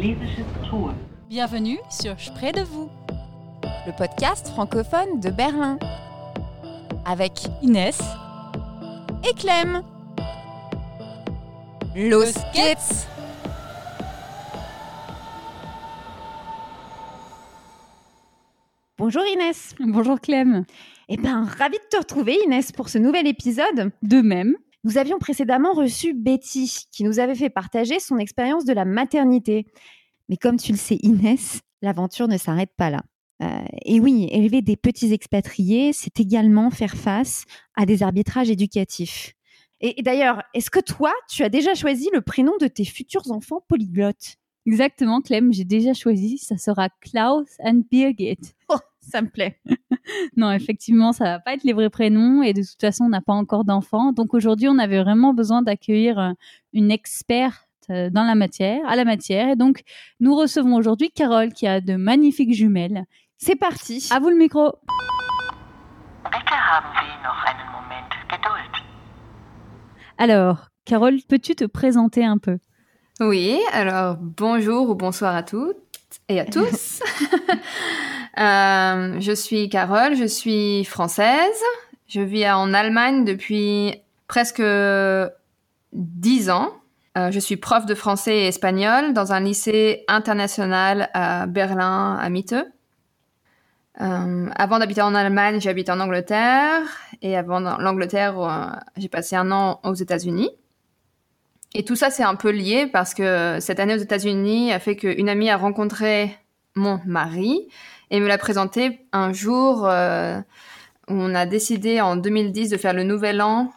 Schlesisches Tor. Bienvenue sur Près de vous, le podcast francophone de Berlin. Avec Inès et Clem. Los geht's! Bonjour Inès. Bonjour Clem. Eh bien, ravi de te retrouver Inès pour ce nouvel épisode. De même. Nous avions précédemment reçu Betty, qui nous avait fait partager son expérience de la maternité. Mais comme tu le sais, Inès, l'aventure ne s'arrête pas là. Euh, et oui, élever des petits expatriés, c'est également faire face à des arbitrages éducatifs. Et, et d'ailleurs, est-ce que toi, tu as déjà choisi le prénom de tes futurs enfants polyglottes? Exactement, Clem, j'ai déjà choisi. Ça sera Klaus and Birgit. Oh, ça me plaît. non, effectivement, ça va pas être les vrais prénoms et de toute façon, on n'a pas encore d'enfants. Donc aujourd'hui, on avait vraiment besoin d'accueillir euh, une experte euh, dans la matière, à la matière. Et donc, nous recevons aujourd'hui Carole qui a de magnifiques jumelles. C'est parti. À vous le micro. Alors, Carole, peux-tu te présenter un peu? Oui, alors bonjour ou bonsoir à toutes et à tous. Euh, je suis Carole, je suis française. Je vis en Allemagne depuis presque dix ans. Euh, je suis prof de français et espagnol dans un lycée international à Berlin, à Mitte. Euh, avant d'habiter en Allemagne, j'ai habité en Angleterre. Et avant l'Angleterre, j'ai passé un an aux États-Unis. Et tout ça, c'est un peu lié parce que cette année aux États-Unis a fait qu'une amie a rencontré mon mari et me l'a présenté un jour euh, où on a décidé en 2010 de faire le nouvel an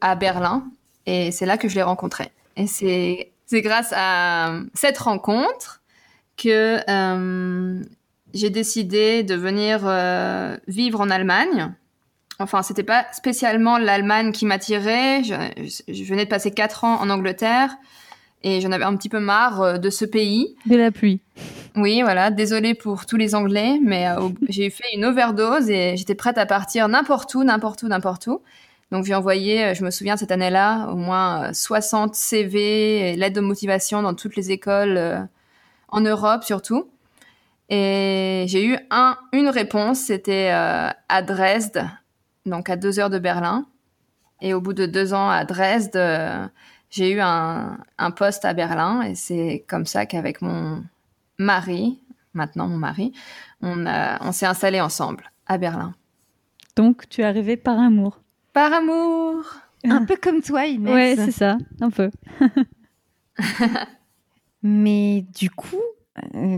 à Berlin. Et c'est là que je l'ai rencontré. Et c'est grâce à cette rencontre que euh, j'ai décidé de venir euh, vivre en Allemagne. Enfin, c'était pas spécialement l'Allemagne qui m'attirait. Je, je, venais de passer quatre ans en Angleterre et j'en avais un petit peu marre euh, de ce pays. De la pluie. Oui, voilà. Désolée pour tous les Anglais, mais euh, j'ai fait une overdose et j'étais prête à partir n'importe où, n'importe où, n'importe où. Donc j'ai envoyé, euh, je me souviens cette année-là, au moins 60 CV, l'aide de motivation dans toutes les écoles euh, en Europe surtout. Et j'ai eu un, une réponse, c'était euh, à Dresde, donc à deux heures de Berlin. Et au bout de deux ans à Dresde, j'ai eu un, un poste à Berlin. Et c'est comme ça qu'avec mon mari, maintenant mon mari, on, a- on s'est installé ensemble à Berlin. Donc, tu es arrivée par amour. Par amour Un peu comme toi, Inès. Ouais, c'est ça, un peu. Mais du coup,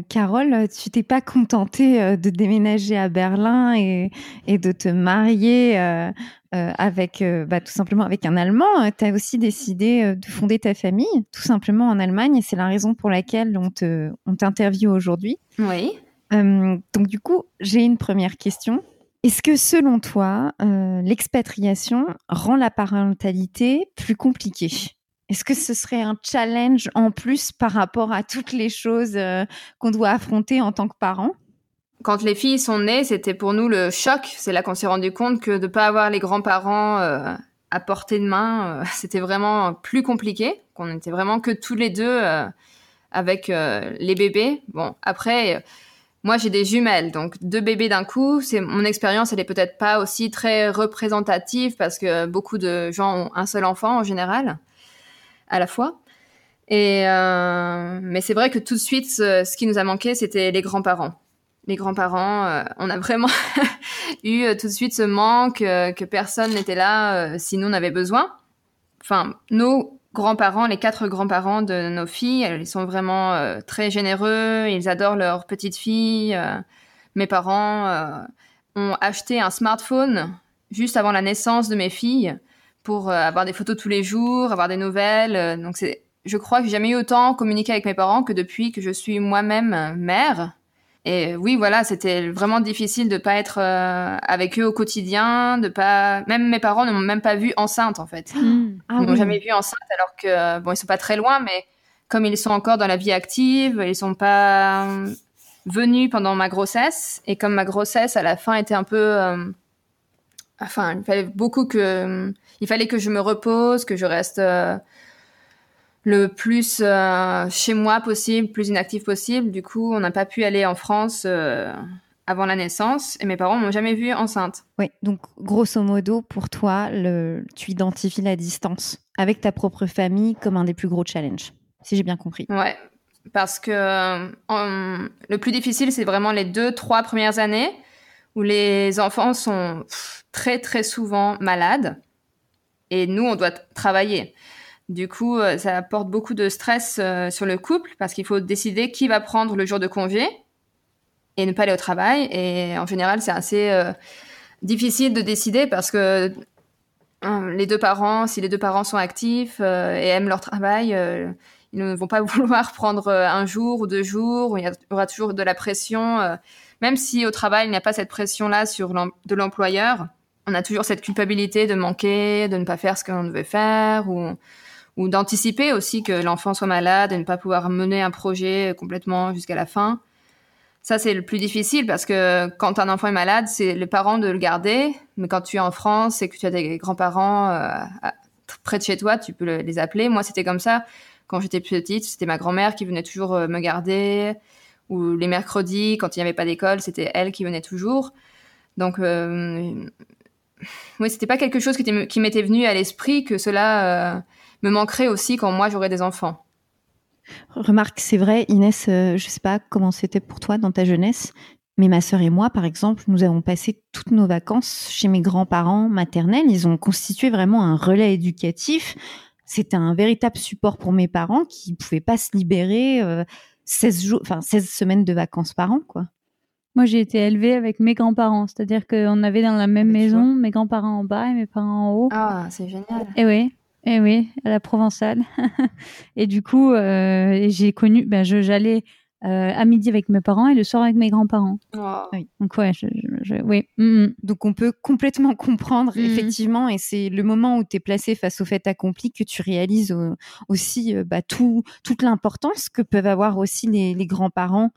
Carole, tu t'es pas contentée euh, de déménager à Berlin et, et de te marier euh, euh, avec, euh, bah, tout simplement avec un Allemand? Tu as aussi décidé euh, de fonder ta famille, tout simplement en Allemagne, et c'est la raison pour laquelle on te, on t'interviewe aujourd'hui. Oui. Euh, donc du coup, j'ai une première question. Est-ce que selon toi, euh, l'expatriation rend la parentalité plus compliquée? Est-ce que ce serait un challenge en plus par rapport à toutes les choses euh, qu'on doit affronter en tant que parent Quand les filles sont nées, c'était pour nous le choc. C'est là qu'on s'est rendu compte que de pas avoir les grands-parents euh, à portée de main, euh, c'était vraiment plus compliqué. Qu'on était vraiment que tous les deux avec les bébés. Bon, après, moi j'ai des jumelles, donc deux bébés d'un coup. C'est mon expérience, elle est peut-être pas aussi très représentative parce que beaucoup de gens ont un seul enfant en général à la fois. Et euh, mais c'est vrai que tout de suite, ce, qui nous a manqué, c'était les grands-parents les grands-parents, euh, on a vraiment eu euh, tout de suite ce manque que personne n'était là si nous on avait besoin. Enfin, nos grands-parents, les quatre grands-parents de nos filles, ils sont vraiment très généreux, ils adorent leurs petites filles. mes parents ont acheté un smartphone juste avant la naissance de mes filles pour euh, avoir des photos tous les jours, avoir des nouvelles. euh, donc c'est, je crois que j'ai jamais eu autant communiqué avec mes parents que depuis que je suis moi-même euh, mère. Et oui, voilà, c'était vraiment difficile de pas être euh, avec eux au quotidien, de pas. Même mes parents ne m'ont même pas vue enceinte en fait. Hmm. Ah Ils m'ont oui. jamais vue enceinte alors que bon, ils sont pas très loin, mais comme ils sont encore dans la vie active, ils sont pas venus pendant ma grossesse. Et comme ma grossesse à la fin était un peu, euh, enfin, il fallait beaucoup que, il fallait que je me repose, que je reste. euh, le plus euh, chez moi possible, plus inactif possible. Du coup, on n'a pas pu aller en France euh, avant la naissance et mes parents m'ont jamais vue enceinte. Oui, donc grosso modo, pour toi, le, tu identifies la distance avec ta propre famille comme un des plus gros challenges, si j'ai bien compris. Ouais, parce que le plus difficile, c'est vraiment les deux, trois premières années où les enfants sont très, très souvent malades et nous, on doit travailler. Du coup, euh, ça apporte beaucoup de stress euh, sur le couple parce qu'il faut décider qui va prendre le jour de congé et ne pas aller au travail. Et en général, c'est assez euh, difficile de décider parce que les deux parents, si les deux parents sont actifs et aiment leur travail, ils ne vont pas vouloir prendre un jour ou deux jours. Il y aura toujours de la pression, même si au travail il n'y a pas cette pression-là sur de l'employeur. On a toujours cette culpabilité de manquer, de ne pas faire ce qu'on devait faire ou ou d'anticiper aussi que l'enfant soit malade et ne pas pouvoir mener un projet complètement jusqu'à la fin. Ça, c'est le plus difficile parce que quand un enfant est malade, c'est les parents de le garder. Mais quand tu es en France et que tu as des grands-parents euh, près de chez toi, tu peux les appeler. Moi, c'était comme ça. Quand j'étais petite, c'était ma grand-mère qui venait toujours euh, me garder. Ou les mercredis, quand il n'y avait pas d'école, c'était elle qui venait toujours. Donc, euh, oui, c'était pas quelque chose qui, m'était venu à l'esprit que cela euh, me manquerait aussi quand moi j'aurais des enfants. Remarque, c'est vrai, Inès, euh, je sais pas comment c'était pour toi dans ta jeunesse, mais ma sœur et moi, par exemple, nous avons passé toutes nos vacances chez mes grands-parents maternels. Ils ont constitué vraiment un relais éducatif. C'était un véritable support pour mes parents qui ne pouvaient pas se libérer 16, euh, jours, enfin, 16 semaines de vacances par an, quoi. Moi, j'ai été élevée avec mes grands-parents, c'est-à-dire qu'on avait dans la même maison mes grands-parents en bas et mes parents en haut. Ah, c'est génial. Et oui, et oui, à la Provençale. et du coup, euh, j'ai connu, ben, je- j'allais euh, à midi avec mes parents et le soir avec mes grands-parents. Donc ouais, je, je- je- oui. Donc on peut complètement comprendre, effectivement, et c'est le moment où tu es placé face au fait accompli que tu réalises euh, aussi euh, bah, tout, toute l'importance que peuvent avoir aussi les, les grands-parents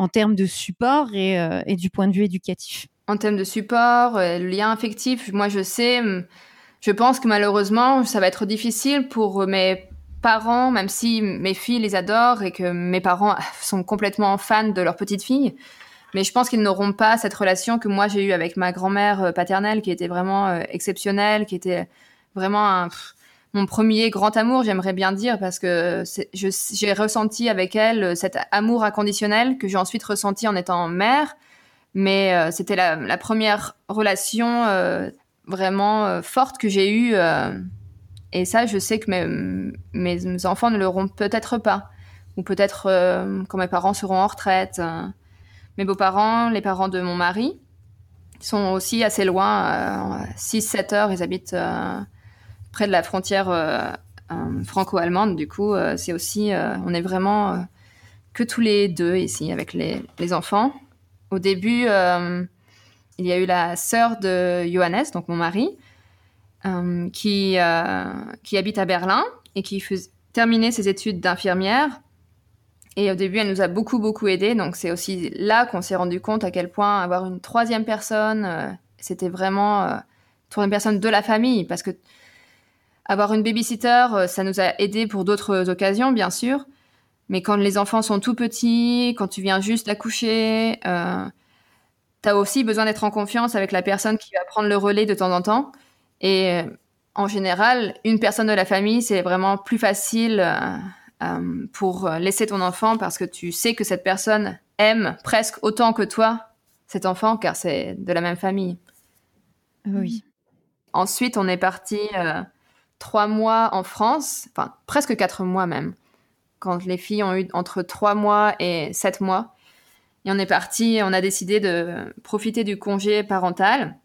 en termes de support et, euh, et du point de vue éducatif. en termes de support, euh, le lien affectif, moi je sais, hum, je pense que malheureusement, ça va être difficile pour mes parents, même si mes filles les adorent et que mes parents sont complètement fans de leur petite fille. Mais je pense qu'ils n'auront pas cette relation que moi j'ai eue avec ma grand-mère euh, paternelle, qui était vraiment exceptionnelle, qui était vraiment un, mon premier grand amour, j'aimerais bien dire, parce que j'ai ressenti avec elle euh, cet amour inconditionnel que j'ai ensuite ressenti en étant mère mais euh, c'était la, première relation euh, vraiment forte que j'ai eue. et ça, je sais que mes, mes, enfants ne l'auront peut-être pas. Ou peut-être quand mes parents seront en retraite. Mes beaux-parents, les parents de mon mari, sont aussi assez loin, 6-7 heures. Ils habitent près de la frontière euh, euh, franco-allemande. Du coup, euh, c'est aussi, on est vraiment que tous les deux ici avec les, enfants. Au début, il y a eu la sœur de Johannes, donc mon mari, qui, qui habite à Berlin et qui terminait ses études d'infirmière. Et au début, elle nous a beaucoup, beaucoup aidés. Donc, c'est aussi là qu'on s'est rendu compte à quel point avoir une troisième personne, c'était vraiment euh, troisième personne de la famille. Parce que avoir une babysitter, euh, ça nous a aidés pour d'autres occasions, bien sûr. Mais quand les enfants sont tout petits, quand tu viens juste d'accoucher, euh, tu as aussi besoin d'être en confiance avec la personne qui va prendre le relais de temps en temps. Et euh, en général, une personne de la famille, c'est vraiment plus facile euh, euh, pour laisser ton enfant parce que tu sais que cette personne aime presque autant que toi cet enfant car c'est de la même famille. Oui. Ensuite, on est parti euh, trois mois en France, enfin presque quatre mois même, quand les filles ont eu entre trois mois et sept mois. Et on est parti, on a décidé de profiter du congé parental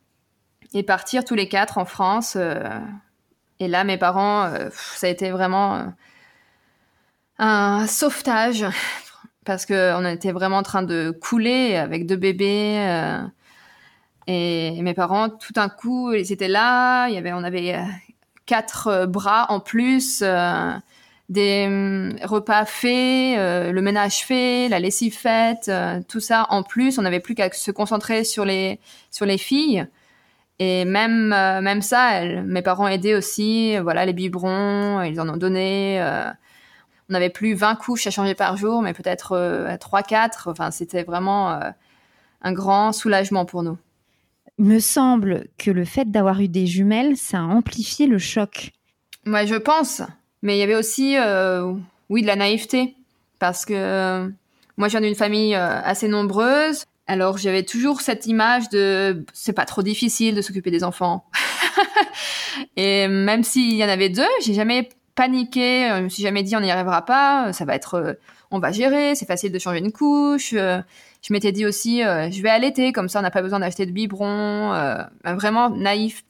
et partir tous les quatre en France. euh, et là, mes parents, euh, ça a été vraiment euh, un sauvetage parce qu'on était vraiment en train de couler avec deux bébés. et mes parents, tout d'un coup, ils étaient là. On avait quatre euh, bras en plus, euh, des hum, repas faits, euh, le ménage fait, la lessive faite, euh, tout ça en plus. On n'avait plus qu'à se concentrer sur les sur les filles. Et même même ça, mes parents aidaient aussi. Voilà, les biberons, ils en ont donné. euh, on n'avait plus 20 couches à changer par jour, mais peut-être 3-4. Enfin, c'était vraiment un grand soulagement pour nous. Il me semble que le fait d'avoir eu des jumelles, ça a amplifié le choc. Moi, je pense. Mais il y avait aussi, oui, de la naïveté. Parce que moi, je viens d'une famille assez nombreuse. Alors j'avais toujours cette image de c'est pas trop difficile de s'occuper des enfants. et même s'il y en avait deux, j'ai jamais paniqué, je me suis jamais dit on n'y arrivera pas, ça va être euh, on va gérer, c'est facile de changer une couche. Euh, je m'étais dit aussi euh, je vais allaiter comme ça on n'a pas besoin d'acheter de biberon, vraiment naïf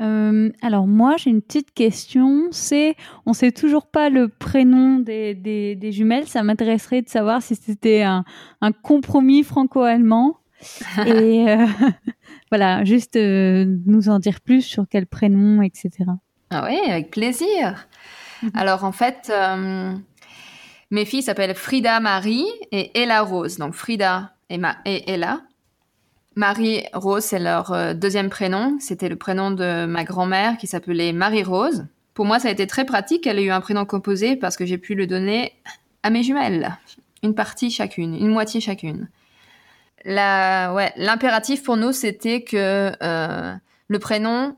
euh, alors moi j'ai une petite question, c'est on sait toujours pas le prénom des, des, jumelles, ça m'intéresserait de savoir si c'était un, un compromis franco-allemand et euh, voilà juste euh, nous en dire plus sur quel prénom etc. Ah oui avec plaisir. Mhm. Alors en fait mes filles s'appellent Frida Marie et Ella Rose donc Frida et, et Ella Marie-Rose, c'est leur euh, deuxième prénom. C'était le prénom de ma grand-mère qui s'appelait Marie-Rose. Pour moi, ça a été très pratique. Elle a eu un prénom composé parce que j'ai pu le donner à mes jumelles. Une partie chacune, une moitié chacune. L'impératif pour nous, c'était que euh, le prénom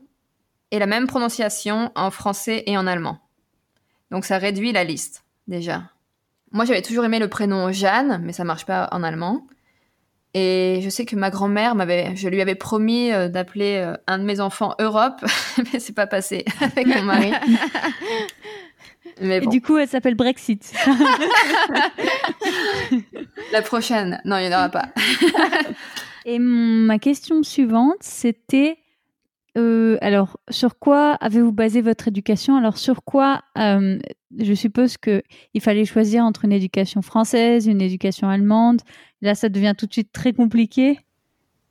ait la même prononciation en français et en allemand. Donc ça réduit la liste, déjà. Moi, j'avais toujours aimé le prénom Jeanne, mais ça marche pas en allemand. Et je sais que ma grand-mère m'avait, je lui avais promis euh, d'appeler euh, un de mes enfants Europe, mais c'est pas passé avec mon mari. Mais Et du coup, elle s'appelle Brexit. La prochaine, non, il n'y en aura pas. Et ma question suivante, c'était euh, alors, sur quoi avez-vous basé votre éducation? Alors, sur quoi Je suppose que il fallait choisir entre une éducation française, une éducation allemande. Là, ça devient tout de suite très compliqué.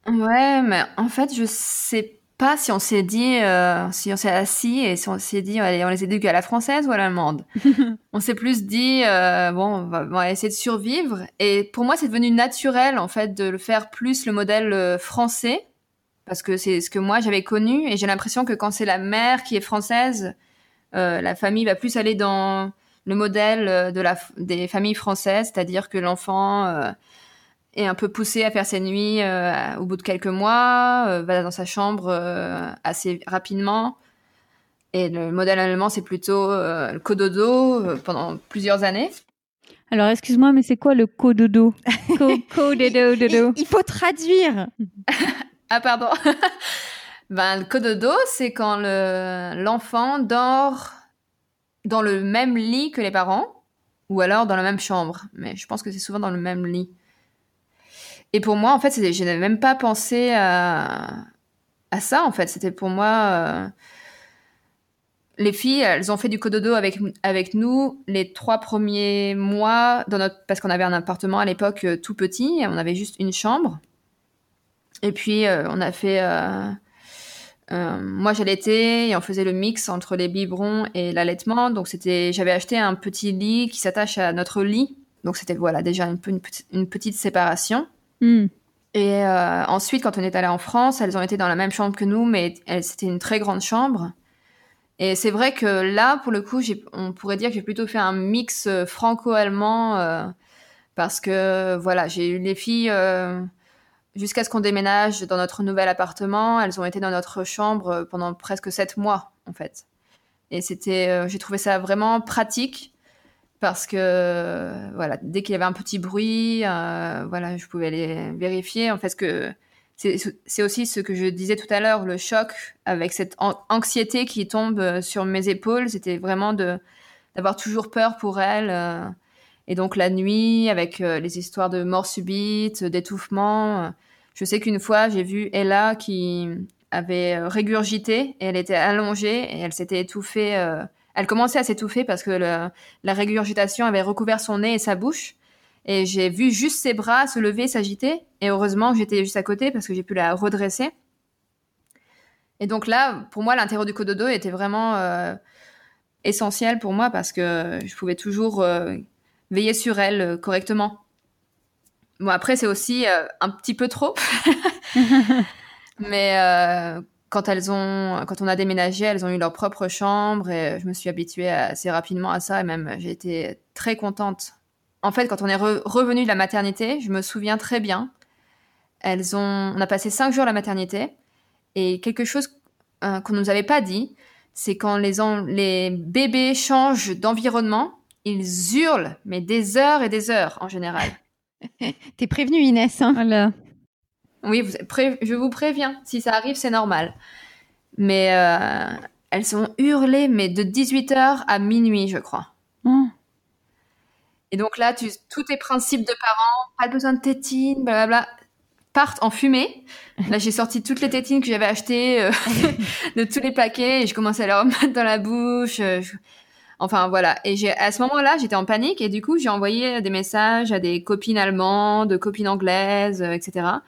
Ouais, mais en fait, je sais pas si on s'est dit, euh, si on s'est assis et si on s'est dit, allez, on les éduque à la française ou à l'allemande. on s'est plus dit, euh, bon, on va, on va, essayer de survivre. Et pour moi, c'est devenu naturel, en fait, de le faire plus le modèle français parce que c'est ce que moi j'avais connu et j'ai l'impression que quand c'est la mère qui est française, euh, la famille va plus aller dans le modèle euh, de la, des familles françaises, c'est-à-dire que l'enfant euh, est un peu poussé à faire ses nuits au bout de quelques mois, va dans sa chambre assez rapidement. Et le modèle allemand, c'est plutôt le cododo pendant plusieurs années. Alors, excuse-moi, mais c'est quoi le cododo? Cododo. Il faut traduire. Ah pardon. ben le cododo, c'est quand l'enfant dort dans le même lit que les parents ou alors dans la même chambre. Mais je pense que c'est souvent dans le même lit. Et pour moi, en fait, je n'avais même pas pensé à, à ça. En fait, c'était pour moi. Euh, les filles, elles ont fait du cododo avec avec nous les trois premiers mois dans notre parce qu'on avait un appartement à l'époque euh, tout petit, on avait juste une chambre. Et puis, euh, on a fait. Euh, euh, moi, j'allaitais et on faisait le mix entre les biberons et l'allaitement. Donc, c'était, j'avais acheté un petit lit qui s'attache à notre lit. Donc, c'était voilà déjà une, une, petite séparation. Hmm. Et ensuite, quand on est allé en France, elles ont été dans la même chambre que nous, mais c'était une très grande chambre. Et c'est vrai que là, pour le coup, on pourrait dire que j'ai plutôt fait un mix franco-allemand parce que voilà, j'ai eu les filles jusqu'à ce qu'on déménage dans notre nouvel appartement. Elles ont été dans notre chambre pendant presque sept mois, en fait. Et c'était, euh, j'ai trouvé ça vraiment pratique parce que, voilà, dès qu'il y avait un petit bruit, euh, voilà, je pouvais aller vérifier. En fait, que c'est aussi ce que je disais tout à l'heure, le choc avec cette anxiété qui tombe sur mes épaules. C'était vraiment d'avoir toujours peur pour elle. Euh. et donc la nuit, avec les histoires de mort subite, d'étouffement, je sais qu'une fois, j'ai vu Ella qui avait euh, régurgité et elle était allongée et elle s'était étouffée. Euh, elle commençait à s'étouffer parce que la régurgitation avait recouvert son nez et sa bouche. Et j'ai vu juste ses bras se lever, s'agiter. Et heureusement, j'étais juste à côté parce que j'ai pu la redresser. Et donc là, pour moi, l'intérieur du cododo était vraiment euh, essentiel pour moi parce que je pouvais toujours veiller sur elle correctement. Bon, après, c'est aussi euh, un petit peu trop. Mais euh, quand elles ont, quand on a déménagé, elles ont eu leur propre chambre et je me suis habituée assez rapidement à ça et même j'ai été très contente. En fait, quand on est revenu de la maternité, je me souviens très bien. Elles ont, on a passé cinq jours à la maternité et quelque chose euh, qu'on nous avait pas dit, c'est quand les, les bébés changent d'environnement, ils hurlent, mais des heures et des heures en général. T'es prévenue Inès. Hein voilà. Oui, je vous préviens, si ça arrive, c'est normal. Mais euh, elles sont hurlées, mais de 18h à minuit, je crois. Oh. Et donc là, tu, tous tes principes de parents, pas besoin de tétines, blablabla, partent en fumée. Là, j'ai sorti toutes les tétines que j'avais achetées euh, de tous les paquets et je commençais à les remettre dans la bouche. Euh, enfin, voilà. Et j'ai, à ce moment-là, j'étais en panique et du coup, j'ai envoyé des messages à des copines allemandes, copines anglaises, etc.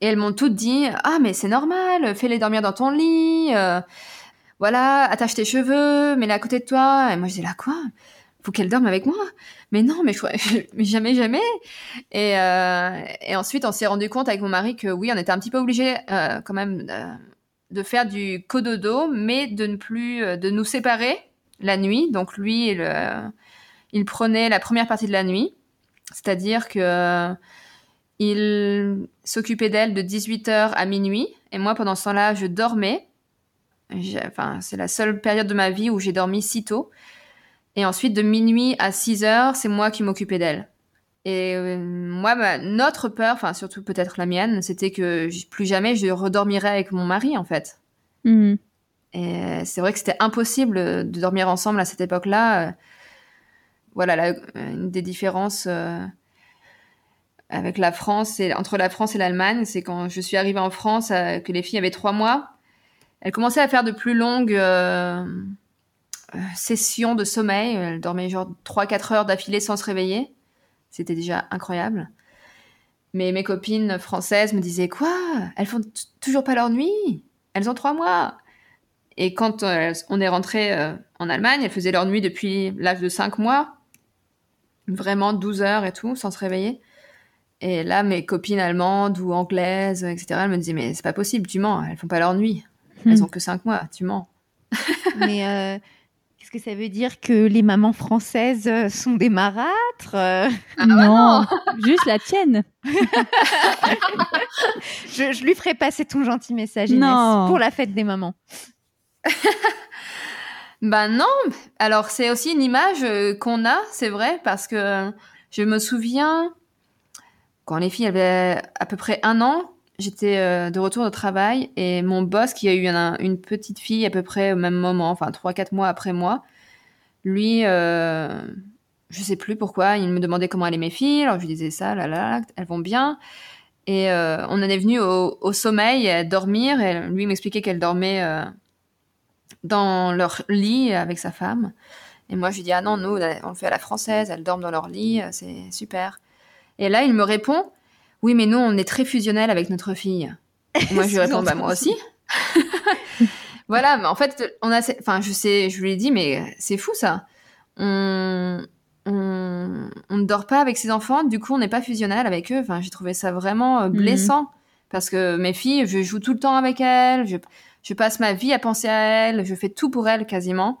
Et elles m'ont toutes dit Ah, mais c'est normal, fais-les dormir dans ton lit, euh, voilà, attache tes cheveux, mets-les à côté de toi. Et moi, je dis là, quoi? Faut qu'elles dorment avec moi? Mais non, mais, mais jamais, jamais. Et, euh, et ensuite, on s'est rendu compte avec mon mari que oui, on était un petit peu obligés euh, quand même de faire du cododo, mais de ne plus de nous séparer la nuit. Donc lui, il, il prenait la première partie de la nuit, c'est-à-dire que il s'occupait d'elle de 18h à minuit. Et moi, pendant ce temps-là, je dormais. Enfin, c'est la seule période de ma vie où j'ai dormi si tôt. Et ensuite, de minuit à 6 heures, c'est moi qui m'occupais d'elle. Et euh, moi, notre peur, enfin surtout peut-être la mienne, c'était que plus jamais je redormirais avec mon mari, en fait. Mmh. Et c'est vrai que c'était impossible de dormir ensemble à cette époque-là. Voilà, une des différences. Euh, avec la France et entre la France et l'Allemagne, c'est quand je suis arrivée en France euh, que les filles avaient trois mois. Elles commençaient à faire de plus longues euh, euh, sessions de sommeil. Elles dormaient genre 3-4 heures d'affilée sans se réveiller. C'était déjà incroyable. Mais mes copines françaises me disaient quoi? Elles font toujours pas leur nuit? Elles ont trois mois. Et quand on est rentré en Allemagne, elles faisaient leur nuit depuis l'âge de 5 mois. Vraiment 12 heures et tout, sans se réveiller. Et là, mes copines allemandes ou anglaises, etc., elles me disaient, mais c'est pas possible, tu mens, elles font pas leur nuit. Elles hmm. ont que cinq mois, tu mens. mais euh, qu'est-ce que ça veut dire que les mamans françaises sont des marâtres ah, Non, juste la tienne. je, je, lui ferai passer ton gentil message, Inès, pour la fête des mamans. ben non, alors c'est aussi une image euh, qu'on a, c'est vrai, parce que je me souviens quand les filles avaient à peu près un an, j'étais euh, de retour au travail et mon boss, qui a eu une, petite fille à peu près au même moment, enfin 3-4 mois après moi, lui, euh, je sais plus pourquoi, il me demandait comment allaient mes filles, alors je lui disais ça, là, là, elles vont bien. Et euh, on en est venu au, sommeil, dormir, et lui m'expliquait qu'elle dormait dans leur lit avec sa femme. Et moi, je lui dis, ah non, nous, on le fait à la française, elles dorment dans leur lit, c'est super. Et là, il me répond Oui, mais nous, on est très fusionnel avec notre fille. moi, je lui réponds Bah, moi aussi. voilà, mais en fait, on a. Enfin, je sais, je lui ai dit Mais c'est fou ça. On. On, on ne dort pas avec ses enfants, du coup, on n'est pas fusionnel avec eux. Enfin, j'ai trouvé ça vraiment euh, mhm. blessant. Parce que mes filles, je joue tout le temps avec elles, je, je passe ma vie à penser à elles, je fais tout pour elles quasiment.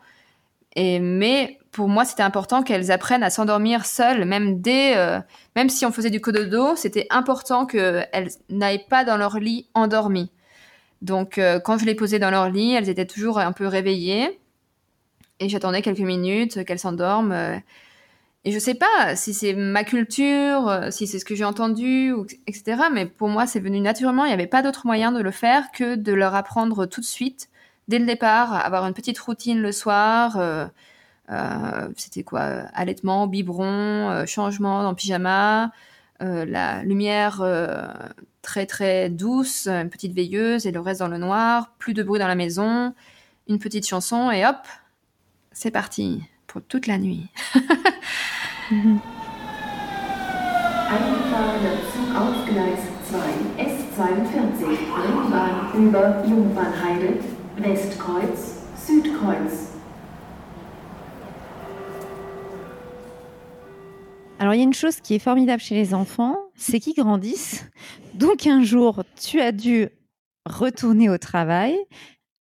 Et mais pour moi, c'était important qu'elles apprennent à s'endormir seules, même dès, euh, même si on faisait du cododo, c'était important qu'elles n'aillent pas dans leur lit endormies. Donc, euh, quand je les posais dans leur lit, elles étaient toujours un peu réveillées, et j'attendais quelques minutes qu'elles s'endorment. Euh. Et je sais pas si c'est ma culture, si c'est ce que j'ai entendu, etc. Mais pour moi, c'est venu naturellement. Il n'y avait pas d'autre moyen de le faire que de leur apprendre tout de suite dès le départ, avoir une petite routine le soir. Euh, euh, c'était quoi Allaitement, biberon, euh, changement dans pyjama, la lumière très très douce, une petite veilleuse et le reste dans le noir, plus de bruit dans la maison, une petite chanson et hop, c'est parti pour toute la nuit. Alors il y a une chose qui est formidable chez les enfants, c'est qu'ils grandissent. Donc un jour, tu as dû retourner au travail.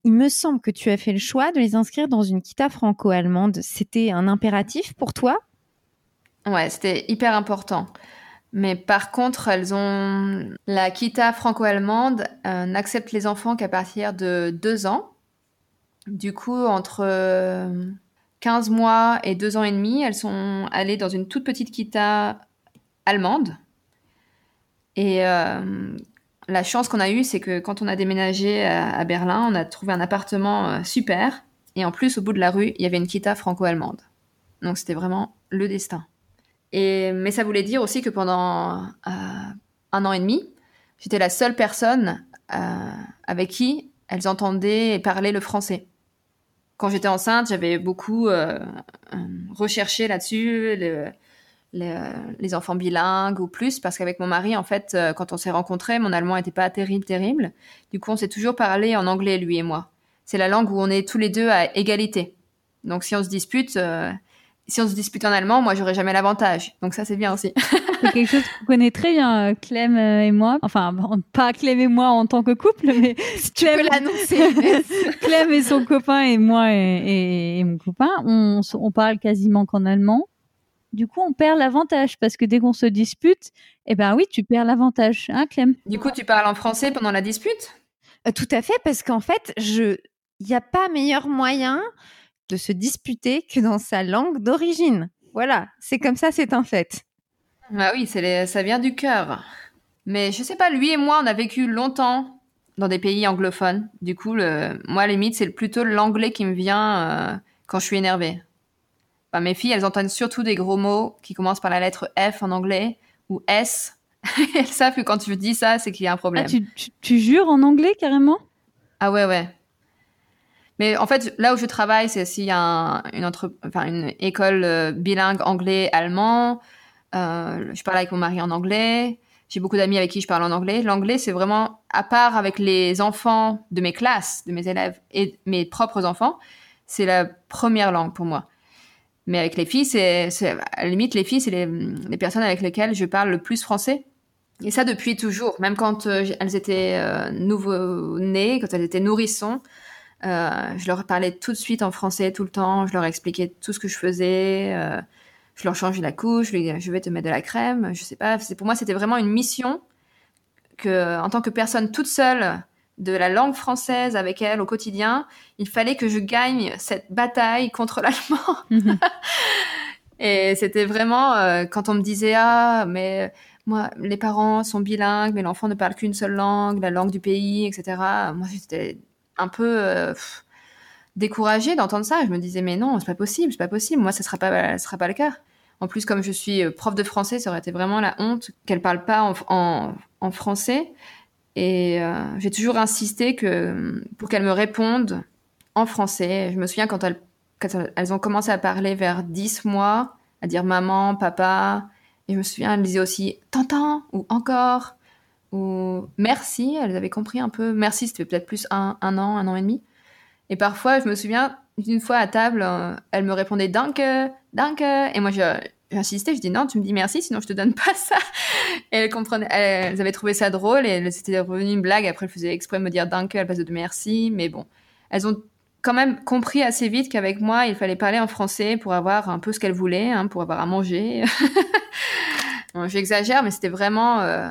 Il me semble que tu as fait le choix de les inscrire dans une kita franco-allemande. C'était un impératif pour toi? Ouais, c'était hyper important. Mais par contre, elles ont la kita franco-allemande euh, n'accepte les enfants qu'à partir de deux ans. Du coup, entre 15 mois et deux ans et demi, elles sont allées dans une toute petite kita allemande. Et euh, la chance qu'on a eue, c'est que quand on a déménagé à, Berlin, on a trouvé un appartement euh, super. Et en plus, au bout de la rue, il y avait une kita franco-allemande. Donc c'était vraiment le destin. Et, mais ça voulait dire aussi que pendant euh, un an et demi, j'étais la seule personne avec qui elles entendaient parler le français quand j'étais enceinte, j'avais beaucoup euh, euh, recherché là-dessus, les, enfants bilingues ou plus, parce qu'avec mon mari, en fait, euh, quand on s'est rencontrés, mon allemand n'était pas terrible, terrible. Du coup, on s'est toujours parlé en anglais, lui et moi. C'est la langue où on est tous les deux à égalité. Donc, si on se dispute, si on se dispute en allemand, moi, j'aurais jamais l'avantage. Donc ça, c'est bien aussi. c'est quelque chose qu'on connaît très bien, euh, Clem euh, et moi. Enfin, pas Clem et moi en tant que couple, mais Clem, l'annoncer. Clem et son copain et moi et, mon copain, on, on parle quasiment qu'en allemand. Du coup, on perd l'avantage parce que dès qu'on se dispute, eh ben oui, tu perds l'avantage, hein, Clem? Du coup, tu parles en français pendant la dispute? Euh, Tout à fait, parce qu'en fait, je, il n'y a pas meilleur moyen de se disputer que dans sa langue d'origine. Voilà, c'est comme ça, c'est un fait. Ah oui, c'est ça vient du cœur. Mais je sais pas, lui et moi, on a vécu longtemps dans des pays anglophones. Du coup, le... moi, limite, c'est plutôt l'anglais qui me vient euh, quand je suis énervée. Mes filles, elles entendent surtout des gros mots qui commencent par la lettre F en anglais ou S. elles savent que quand tu dis ça, c'est qu'il y a un problème. Ah, tu jures en anglais carrément? Ah ouais, ouais. Mais en fait, là où je travaille, c'est s'il y a une, entre... enfin, une école euh, bilingue anglais-allemand. Euh, je parle avec mon mari en anglais. J'ai beaucoup d'amis avec qui je parle en anglais. L'anglais, c'est vraiment, à part avec les enfants de mes classes, de mes élèves et mes propres enfants, c'est la première langue pour moi. Mais avec les filles, c'est, à la limite, les filles, c'est les, personnes avec lesquelles je parle le plus français. Et ça depuis toujours, même quand euh, elles étaient nouveau-nées, quand elles étaient nourrissons, euh, je leur parlais tout de suite en français tout le temps. Je leur expliquais tout ce que je faisais. Euh, je leur changeais la couche. Je, je vais te mettre de la crème. Je sais pas. Pour moi, c'était vraiment une mission que, en tant que personne toute seule de la langue française avec elle au quotidien, il fallait que je gagne cette bataille contre l'allemand. Mhm. Et c'était vraiment euh, quand on me disait ah mais moi les parents sont bilingues mais l'enfant ne parle qu'une seule langue, la langue du pays, etc. Moi j'étais un peu euh, découragée d'entendre ça. Je me disais, mais non, c'est pas possible, c'est pas possible. Moi, ce sera pas, ce sera pas le cas. En plus, comme je suis euh, prof de français, ça aurait été vraiment la honte qu'elle parle pas en, en, français. Et euh, j'ai toujours insisté que pour qu'elle me réponde en français. Je me souviens quand elles, ont commencé à parler vers 10 mois, à dire maman, papa. Et je me souviens, elles disaient aussi t'entends ou encore ou merci, elles avaient compris un peu. Merci, c'était peut-être plus un, an, un an et demi. Et parfois, je me souviens, une fois à table, euh, elle me répondait danke, danke. Et moi, j'insistais, je dis non, tu me dis merci, sinon je te donne pas ça. Et elles comprenaient, elles, avaient trouvé ça drôle et c'était revenu une blague. Après, elles faisaient exprès de me dire danke à la place de merci. Mais bon, elles ont quand même compris assez vite qu'avec moi, il fallait parler en français pour avoir un peu ce qu'elles voulaient, hein, pour avoir à manger. bon, J'exagère, mais c'était vraiment. Euh,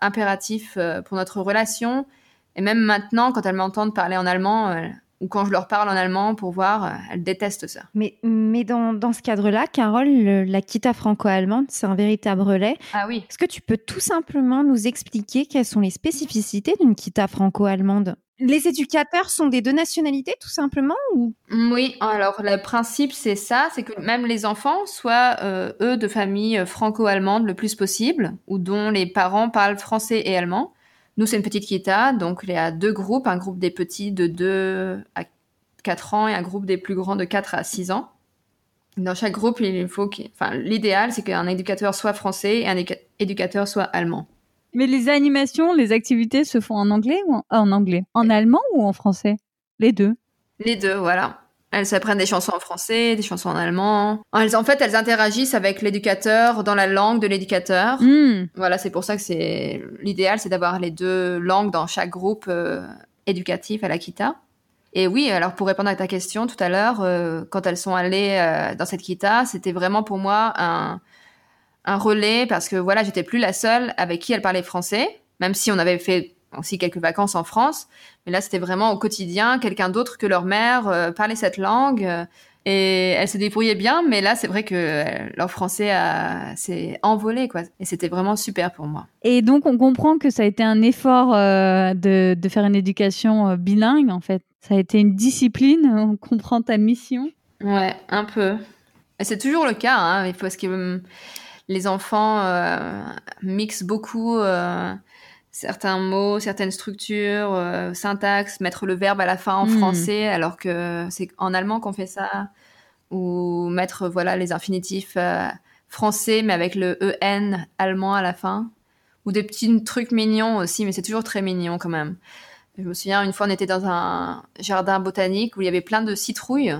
impératif euh, pour notre relation. Et même maintenant, quand elles m'entendent parler en allemand, euh, ou quand je leur parle en allemand pour voir, euh, elles détestent ça. Mais, mais dans, dans ce cadre-là, Carole, la Kita franco-allemande, c'est un véritable relais. Ah oui. Est-ce que tu peux tout simplement nous expliquer quelles sont les spécificités d'une Kita franco-allemande? Les éducateurs sont des deux nationalités, tout simplement ou? Oui, alors le principe, c'est ça, c'est que même les enfants soient, euh, eux, de familles euh, franco-allemandes le plus possible, ou dont les parents parlent français et allemand. Nous, c'est une petite kita, donc il y a deux groupes, un groupe des petits de 2 à 4 ans et un groupe des plus grands de 4 à 6 ans. Dans chaque groupe, il faut enfin, l'idéal, c'est qu'un éducateur soit français et un éducateur soit allemand. Mais les animations, les activités se font en anglais ou en, anglais? En allemand ou en français? Les deux? Les deux, voilà. Elles apprennent des chansons en français, des chansons en allemand. Elles, en fait, elles interagissent avec l'éducateur dans la langue de l'éducateur. Hmm. Voilà, c'est pour ça que c'est l'idéal, c'est d'avoir les deux langues dans chaque groupe euh, éducatif à l'Akita. Et oui, alors pour répondre à ta question tout à l'heure, euh, quand elles sont allées euh, dans cette kita, c'était vraiment pour moi un, un relais parce que voilà, j'étais plus la seule avec qui elles parlaient français, même si on avait fait aussi quelques vacances en France. Mais là, c'était vraiment au quotidien quelqu'un d'autre que leur mère euh, parlait cette langue. euh, et elles se débrouillaient bien, mais là, c'est vrai que euh, leur français a- s'est envolé, quoi. Et c'était vraiment super pour moi. Et donc, on comprend que ça a été un effort euh, de, de faire une éducation bilingue, en fait. Ça a été une discipline, on comprend ta mission. Ouais, un peu. C'est toujours le cas, hein, parce que hum, les enfants mixent beaucoup certains mots, certaines structures, euh, syntaxe, mettre le verbe à la fin en Mm. français, alors que c'est en allemand qu'on fait ça, ou mettre voilà les infinitifs euh, français mais avec le en allemand à la fin, ou des petits trucs mignons aussi, mais c'est toujours très mignon quand même. Je me souviens une fois on était dans un jardin botanique où il y avait plein de citrouilles.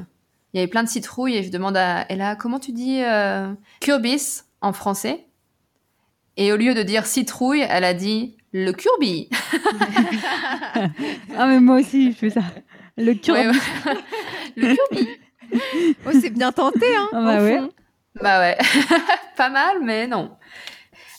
Il y avait plein de citrouilles et je demande à Ella comment tu dis euh, curbis en français? Et au lieu de dire citrouille, elle a dit le curbi. Ah, mais moi aussi, je fais ça. Le. Ouais, ouais. le curbi. Oh, c'est bien tenté, hein Ah bah ouais. Bah ouais, pas mal, mais non.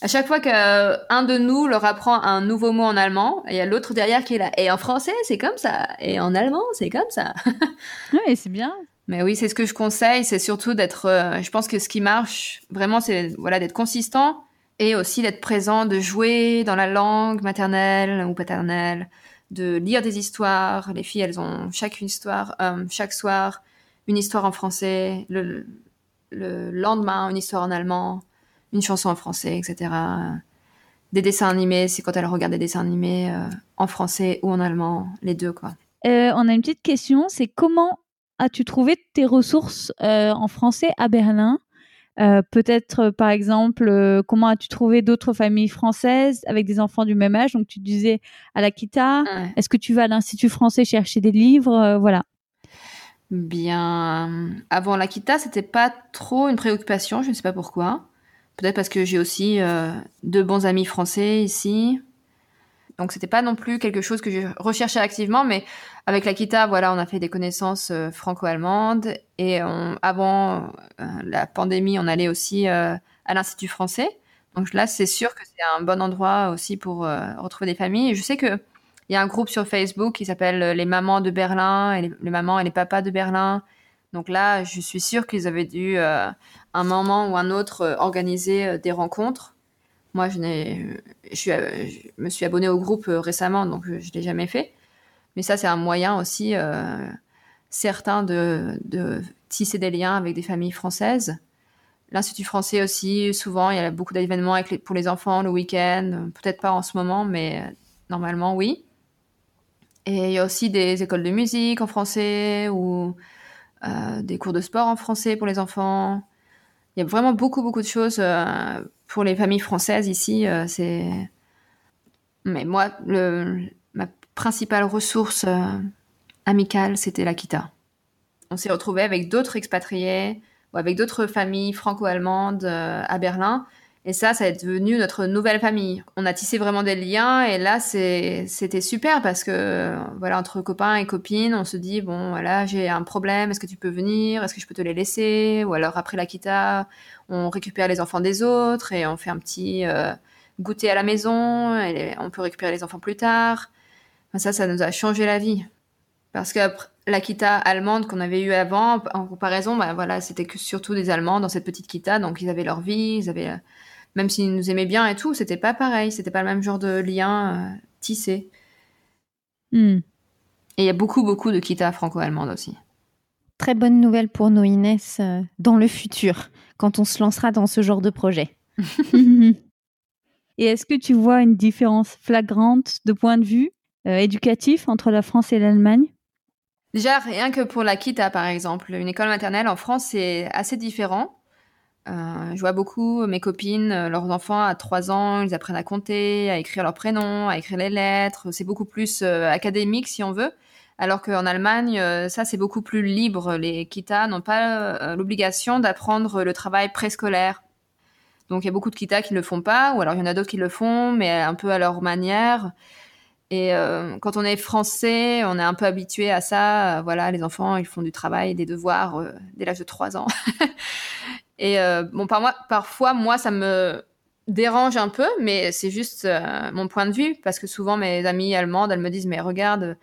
À chaque fois qu'un de nous leur apprend un nouveau mot en allemand, il y a l'autre derrière qui est là. Et en français, c'est comme ça. Et en allemand, c'est comme ça. Ouais, c'est bien. Mais oui, c'est ce que je conseille, c'est surtout d'être. euh, je pense que ce qui marche vraiment, c'est voilà d'être consistant et aussi d'être présent, de jouer dans la langue maternelle ou paternelle, de lire des histoires. Les filles, elles ont chaque histoire, euh, chaque soir, une histoire en français. Le, le lendemain, une histoire en allemand, une chanson en français, etc. Des dessins animés, c'est quand elles regardent des dessins animés euh, en français ou en allemand, les deux quoi. Euh, on a une petite question, c'est comment as-tu trouvé tes ressources en français à Berlin? Euh, Peut-être, euh, par exemple, euh, comment as-tu trouvé d'autres familles françaises avec des enfants du même âge? Donc, tu disais à l'Akita. Ouais. Est-ce que tu vas à l'Institut français chercher des livres? Voilà. Bien, avant l'Akita, c'était pas trop une préoccupation, je ne sais pas pourquoi. Peut-être parce que j'ai aussi euh, deux bons amis français ici. Donc c'était pas non plus quelque chose que je recherchais activement, mais avec l'Akita, voilà, on a fait des connaissances euh, franco-allemandes et on- avant euh, la pandémie, on allait aussi euh, à l'Institut français. Donc là, c'est sûr que c'est un bon endroit aussi pour retrouver des familles. Et je sais que il y a un groupe sur Facebook qui s'appelle les mamans de Berlin et les, mamans et les papas de Berlin. Donc là, je suis sûre qu'ils avaient dû, euh, un moment ou un autre, organiser des rencontres. Moi, euh, je me suis abonnée au groupe euh, récemment, donc euh, je ne l'ai jamais fait. Mais ça, c'est un moyen aussi certain de, tisser des liens avec des familles françaises. L'Institut français aussi, souvent, il y a beaucoup d'événements pour les enfants le week-end. Peut-être pas en ce moment, mais normalement, oui. Et il y a aussi des écoles de musique en français ou des cours de sport en français pour les enfants. Il y a vraiment beaucoup, beaucoup de choses euh, pour les familles françaises ici. euh. Mais moi, ma principale ressource euh, amicale, c'était l'Akita. On s'est retrouvés avec d'autres expatriés ou avec d'autres familles franco-allemandes à Berlin. Et ça, ça est devenu notre nouvelle famille. On a tissé vraiment des liens et là, c'était super parce que, voilà, entre copains et copines, on se dit, bon, voilà, j'ai un problème, est-ce que tu peux venir? Est-ce que je peux te les laisser? Ou alors, après l'Akita, on récupère les enfants des autres et on fait un petit euh, goûter à la maison et on peut récupérer les enfants plus tard. Ça, ça nous a changé la vie. Parce que après, l'Akita allemande qu'on avait eue avant, en comparaison, bah, voilà, c'était surtout des Allemands dans cette petite Kita, donc ils avaient leur vie, ils avaient, même s'ils nous aimaient bien et tout, c'était pas pareil, c'était pas le même genre de lien euh, tissé. Hmm. Et il y a beaucoup, beaucoup de Kita franco-allemandes aussi. Très bonne nouvelle pour nos Inès euh, dans le futur, quand on se lancera dans ce genre de projet. Et est-ce que tu vois une différence flagrante de point de vue euh, éducatif entre la France et l'Allemagne? Déjà, rien que pour la Kita, par exemple, une école maternelle en France, c'est assez différent. Euh, je vois beaucoup mes copines, euh, leurs enfants à 3 ans, ils apprennent à compter, à écrire leur prénom, à écrire les lettres. C'est beaucoup plus euh, académique, si on veut. Alors qu'en Allemagne, ça c'est beaucoup plus libre. Les Kita n'ont pas l'obligation d'apprendre le travail préscolaire. Donc il y a beaucoup de Kita qui ne le font pas, ou alors il y en a d'autres qui le font, mais un peu à leur manière. Et quand on est français, on est un peu habitué à ça. Voilà, les enfants, ils font du travail, des devoirs dès l'âge de 3 ans. et bon, par moi, parfois, moi, ça me dérange un peu, mais c'est juste mon point de vue, parce que souvent, mes amies allemandes, elles me disent, mais regarde,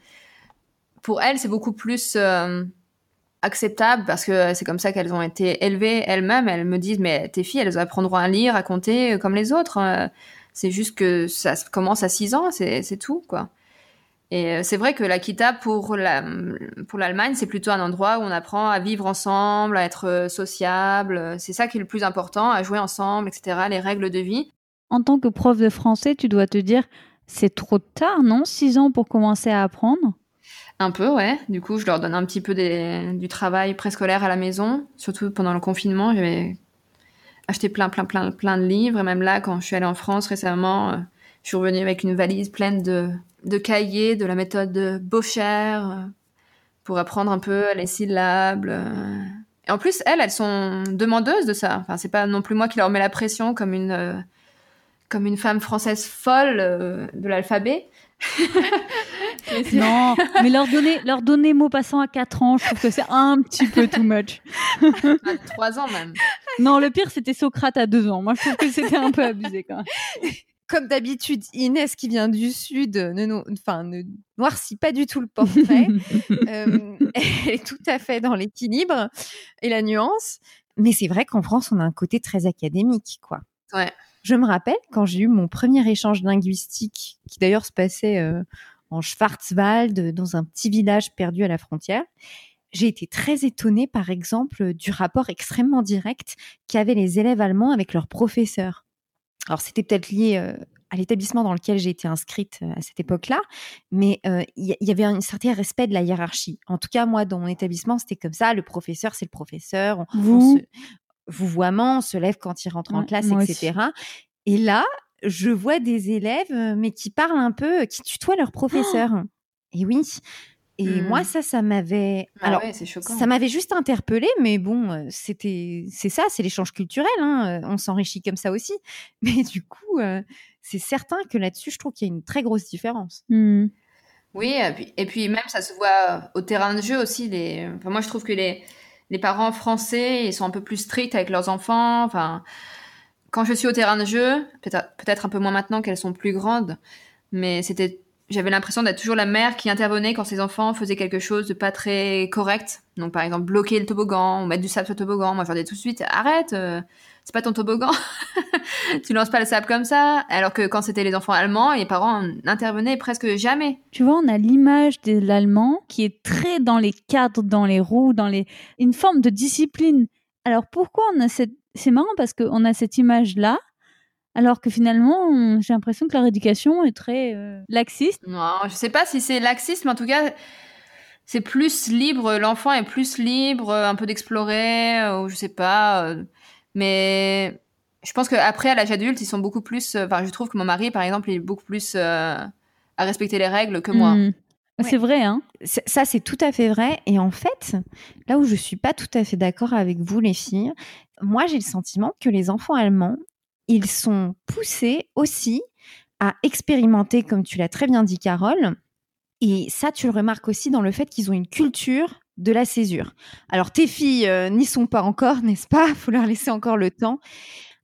pour elles, c'est beaucoup plus acceptable, parce que c'est comme ça qu'elles ont été élevées elles-mêmes. Elles me disent, mais tes filles, elles apprendront à lire, à compter comme les autres. C'est juste que ça commence à 6 ans, c'est tout, quoi. Et euh, c'est vrai que l'Akita, pour la, pour l'Allemagne, c'est plutôt un endroit où on apprend à vivre ensemble, à être euh, sociable. C'est ça qui est le plus important, à jouer ensemble, etc. Les règles de vie. En tant que prof de français, tu dois te dire, c'est trop tard, non 6 ans pour commencer à apprendre? Un peu, ouais. Du coup, je leur donne un petit peu du travail préscolaire à la maison, surtout pendant le confinement. J'avais acheté plein, plein, plein, plein de livres. Et même là, quand je suis allée en France récemment, euh, je suis revenue avec une valise pleine de, de cahiers de la méthode de Bocher euh, pour apprendre un peu les syllabes. Euh. Et en plus, elles, elles sont demandeuses de ça. Enfin, c'est pas non plus moi qui leur mets la pression comme une, comme une femme française folle de l'alphabet. non, mais leur donner, leur donner mot passant à 4 ans, je trouve que c'est un petit peu too much. à 3 ans même. Non, le pire, c'était Socrate à 2 ans. Moi, je trouve que c'était un peu abusé quand même. Comme d'habitude, Inès qui vient du sud ne, enfin, ne noircit pas du tout le portrait. euh, elle est tout à fait dans l'équilibre et la nuance. Mais c'est vrai qu'en France, on a un côté très académique, quoi. Ouais. Je me rappelle quand j'ai eu mon premier échange linguistique, qui d'ailleurs se passait euh, en Schwarzwald, dans un petit village perdu à la frontière. J'ai été très étonnée, par exemple, du rapport extrêmement direct qu'avaient les élèves allemands avec leurs professeurs. Alors, c'était peut-être lié euh, à l'établissement dans lequel j'ai été inscrite euh, à cette époque-là, mais il y, avait un certain respect de la hiérarchie. En tout cas, moi, dans mon établissement, c'était comme ça. Le professeur, c'est le professeur. Vous? vouvoiement, on se lève quand il rentre en classe, etc. Et là, je vois des élèves, euh, mais qui parlent un peu, euh, qui tutoient leur professeur. et oui. Et moi, mmh. ça, ça m'avait. Ah Alors, ça m'avait juste interpellé, mais bon, euh, c'était, c'est ça, c'est l'échange culturel. Hein, on s'enrichit comme ça aussi. Mais du coup, c'est certain que là-dessus, je trouve qu'il y a une très grosse différence. Mmh. Oui, et puis, et puis, même ça se voit au terrain de jeu aussi. Les... Enfin, moi, je trouve que les les parents français, ils sont un peu plus stricts avec leurs enfants. Enfin, quand je suis au terrain de jeu, peut-être un peu moins maintenant qu'elles sont plus grandes, mais c'était, j'avais l'impression d'être toujours la mère qui intervenait quand ses enfants faisaient quelque chose de pas très correct. Donc, par exemple, bloquer le toboggan ou mettre du sable sur le toboggan. Moi, je leur dis tout de suite, arrête, euh, c'est pas ton toboggan. tu lances pas le sable comme ça. Alors que quand c'était les enfants allemands, les parents n'intervenaient presque jamais. Tu vois, on a l'image de l'allemand qui est très dans les cadres, dans les roues, dans les, une forme de discipline. Alors pourquoi on a cette, c'est marrant parce qu'on a cette image-là, alors que finalement, j'ai l'impression que leur éducation est très euh, laxiste. Non, je sais pas si c'est laxiste, mais en tout cas, c'est plus libre. L'enfant est plus libre, un peu d'explorer, euh, ou je sais pas. Euh, mais je pense qu'après, à l'âge adulte, ils sont beaucoup plus. Enfin, je trouve que mon mari, par exemple, il est beaucoup plus à respecter les règles que moi. Mmh. C'est vrai, hein Ça, c'est tout à fait vrai. Et en fait, là où je suis pas tout à fait d'accord avec vous, les filles, moi, j'ai le sentiment que les enfants allemands, ils sont poussés aussi à expérimenter, comme tu l'as très bien dit, Carole. Et ça, tu le remarques aussi dans le fait qu'ils ont une culture de la césure. Alors, tes filles euh, n'y sont pas encore, n'est-ce pas? Faut leur laisser encore le temps.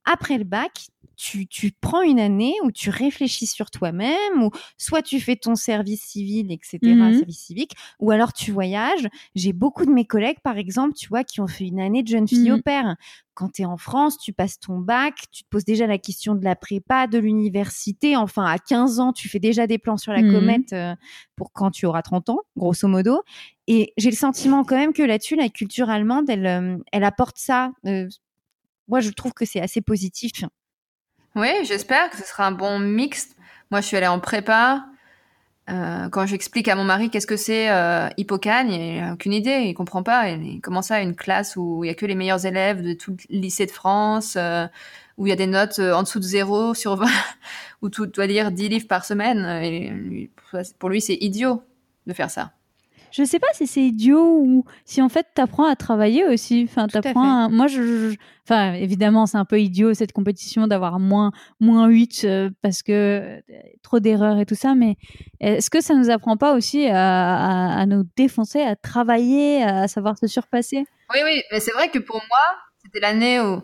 Après le bac, tu, prends une année où tu réfléchis sur toi-même, ou soit tu fais ton service civil, etc., mmh service civique, ou alors tu voyages. J'ai beaucoup de mes collègues, par exemple, tu vois, qui ont fait une année de jeune fille au mmh. père. Quand tu es en France, tu passes ton bac, tu te poses déjà la question de la prépa, de l'université. Enfin, à 15 ans, tu fais déjà des plans sur la mmh comète euh, pour quand tu auras 30 ans, grosso modo. Et j'ai le sentiment quand même que là-dessus, la culture allemande, elle, euh, elle apporte ça. Euh, moi, je trouve que c'est assez positif. Oui, j'espère que ce sera un bon mix. Moi, je suis allée en prépa. Euh, quand j'explique à mon mari qu'est-ce que c'est euh, il n'a aucune idée, il comprend pas. Il, comment ça, une classe où il y a que les meilleurs élèves de tout le lycée de France, euh, où il y a des notes euh, en dessous de 0 sur 20, où tu dois lire 10 livres par semaine. Et pour lui, c'est idiot de faire ça. Je sais pas si c'est idiot ou si en fait t'apprends à travailler aussi. Enfin, t'apprends. à- Moi, je, je- enfin, évidemment, c'est un peu idiot cette compétition d'avoir moins moins 8 euh, parce que euh, trop d'erreurs et tout ça. Mais est-ce que ça nous apprend pas aussi à, à, à nous défoncer, à travailler, à savoir se surpasser? Oui, oui, mais c'est vrai que pour moi, c'était l'année où,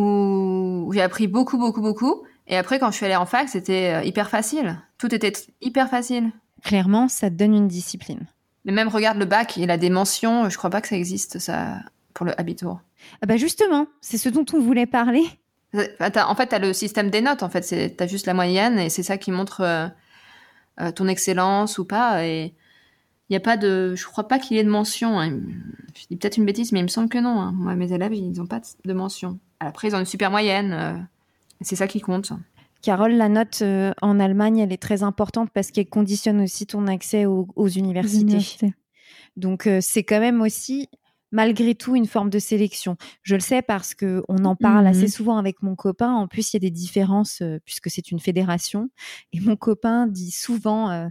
où j'ai appris beaucoup, beaucoup, beaucoup. Et après, quand je suis allée en fac, c'était euh, hyper facile. Tout était hyper facile. Clairement, ça te donne une discipline. Mais même, regarde le bac, il a des mentions. Je crois pas que ça existe, ça, pour le Habitour. Ah bah justement, c'est ce dont on voulait parler. En fait, tu as le système des notes. En fait, tu as juste la moyenne et c'est ça qui montre euh, euh, ton excellence ou pas. Et il y a pas de. Je crois pas qu'il y ait de mention. hein. Je dis peut-être une bêtise, mais il me semble que non. hein. Moi, mes élèves, ils n'ont pas de mention. Après, ils ont une super moyenne. euh, et c'est ça qui compte. Carole, la note euh, en Allemagne, elle est très importante parce qu'elle conditionne aussi ton accès aux, aux universités. Université. Donc euh, c'est quand même aussi malgré tout une forme de sélection. Je le sais parce que on en parle Mhm. assez souvent avec mon copain. En plus, il y a des différences euh, puisque c'est une fédération. Et mon copain dit souvent,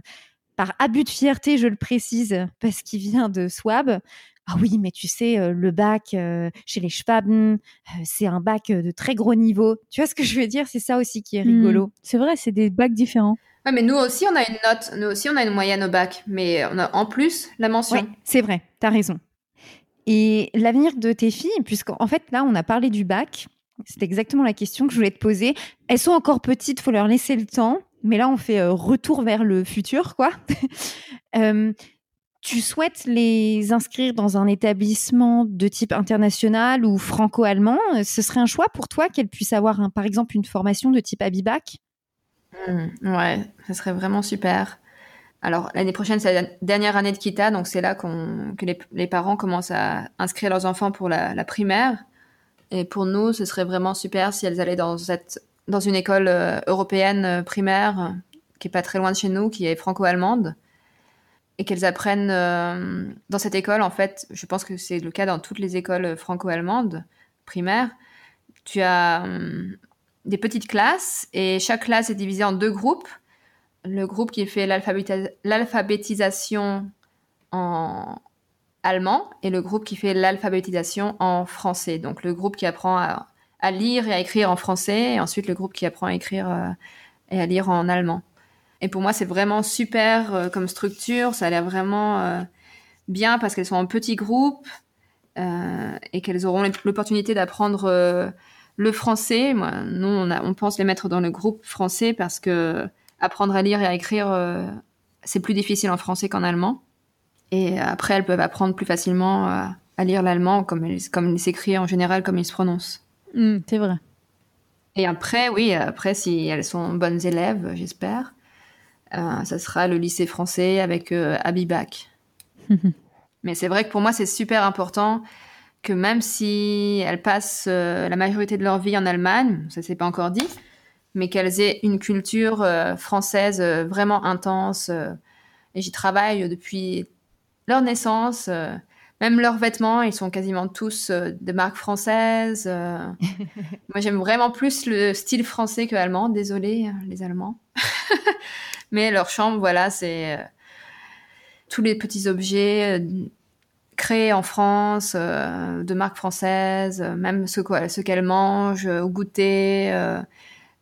par abus de fierté, je le précise, parce qu'il vient de Swab. Ah oui, mais tu sais, euh, le bac euh, chez les Schwaben, euh, c'est un bac de très gros niveau. Tu vois ce que je veux dire? C'est ça aussi qui est rigolo. Hmm. C'est vrai, c'est des bacs différents. Ouais, mais nous aussi, on a une note. Nous aussi, on a une moyenne au bac. Mais on a en plus la mention. Ouais, c'est vrai, tu as raison. Et l'avenir de tes filles, puisqu'en fait, là, on a parlé du bac, c'est exactement la question que je voulais te poser. Elles sont encore petites, faut leur laisser le temps, mais là, on fait euh, retour vers le futur, quoi. Euh, tu souhaites les inscrire dans un établissement de type international ou franco-allemand? Ce serait un choix pour toi qu'elles puissent avoir, un, par exemple, une formation de type Abibac? Mm, ouais, ça serait vraiment super. Alors, l'année prochaine, c'est la dernière année de Kita, donc c'est là qu'on, que les, les parents commencent à inscrire leurs enfants pour la, la primaire. Et pour nous, ce serait vraiment super si elles allaient dans, cette, dans une école euh, européenne euh, primaire, euh, qui est pas très loin de chez nous, qui est franco-allemande, et qu'elles apprennent euh, dans cette école, en fait, je pense que c'est le cas dans toutes les écoles franco-allemandes primaires, tu as hum, des petites classes et chaque classe est divisée en deux groupes. Le groupe qui fait l'alphabétis- l'alphabétisation en allemand et le groupe qui fait l'alphabétisation en français. Donc le groupe qui apprend à, à lire et à écrire en français et ensuite le groupe qui apprend à écrire euh, et à lire en allemand. Et pour moi, c'est vraiment super euh, comme structure. Ça a l'air vraiment euh, bien parce qu'elles sont en petits groupes euh, et qu'elles auront l'opportunité d'apprendre le français. Moi, nous, on, a- on pense les mettre dans le groupe français parce que apprendre à lire et à écrire, c'est plus difficile en français qu'en allemand. Et après, elles peuvent apprendre plus facilement à lire l'allemand comme, il- comme il s'écrit en général, comme il se prononce. Hmm, c'est vrai. Et après, oui, après, si elles sont bonnes élèves, j'espère, ça sera le lycée français avec euh, Abibac. Mais c'est vrai que pour moi, c'est super important que même si elles passent euh, la majorité de leur vie en Allemagne, ça c'est pas encore dit, mais qu'elles aient une culture euh, française euh, vraiment intense. euh, et j'y travaille depuis leur naissance. euh, même leurs vêtements, ils sont quasiment tous euh, de marque française. euh. Moi, j'aime vraiment plus le style français que allemand. Désolée, euh, les Allemands. Mais leur chambre, voilà, c'est euh, tous les petits objets euh, créés en France, euh, de marque française, euh, même ce, ce qu'elles mangent au goûter.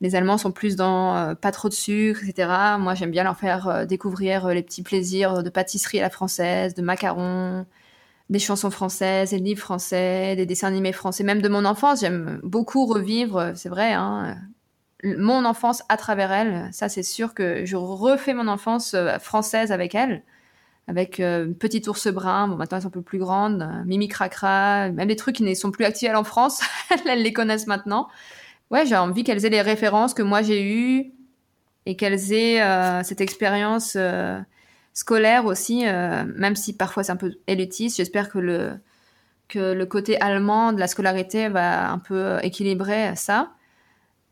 les Allemands sont plus dans pas trop de sucre, etc. Moi, j'aime bien leur faire découvrir les petits plaisirs de pâtisserie à la française, de macarons, des chansons françaises, des livres français, des dessins animés français, même de mon enfance. J'aime beaucoup revivre, c'est vrai, hein, mon enfance à travers elle. Ça, c'est sûr que je refais mon enfance euh, française avec elle. Avec euh, Petit ours brun, bon maintenant elles sont un peu plus grandes, euh, Mimi Cracra, même des trucs qui ne sont plus actuels en France, elles les connaissent maintenant. Ouais, j'ai envie qu'elles aient les références que moi j'ai eues et qu'elles aient euh, cette expérience euh, scolaire aussi, euh, même si parfois c'est un peu élitiste. J'espère que le, que le côté allemand de la scolarité va un peu équilibrer ça.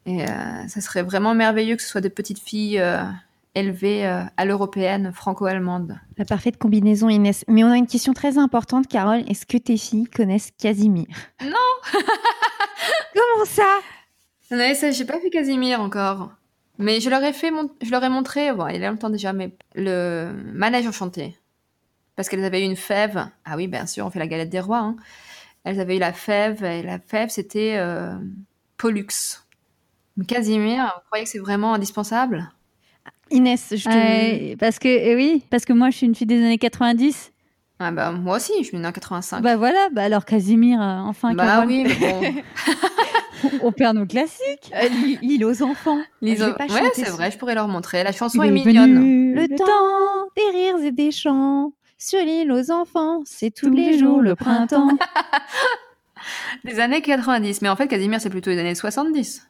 Et euh, ça serait vraiment merveilleux que ce soit des petites filles euh, élevées euh, à l'européenne franco-allemande. La parfaite combinaison, Inès. Mais on a une question très importante, Carole. Est-ce que tes filles connaissent Casimir? Non Comment ça? Ouais, ça, j'ai pas fait Casimir encore. Mais je leur ai fait, mon... je leur ai montré, bon, il y a longtemps déjà, mais le manège enchanté. parce qu'elles avaient eu une fève. Ah oui, bien sûr, on fait la galette des rois. hein. Elles avaient eu la fève, et la fève, c'était euh, Pollux. Casimir, vous croyez que c'est vraiment indispensable? Inès, je te... Euh, parce que eh oui, parce que moi je suis une fille des années 90. ah bah, Moi aussi, je suis née en 85. Bah voilà, bah alors Casimir, euh, enfin, Bah Carole, oui, mais bon. on perd nos classiques. Euh, l'île- aux enfants. Les pas ouais, c'est vrai, je pourrais leur montrer. La chanson Il est est mignonne. Le temps des rires et des chants sur l'île aux enfants, c'est tous les jours le printemps. Les années 90. Mais en fait, Casimir, c'est plutôt les années 70.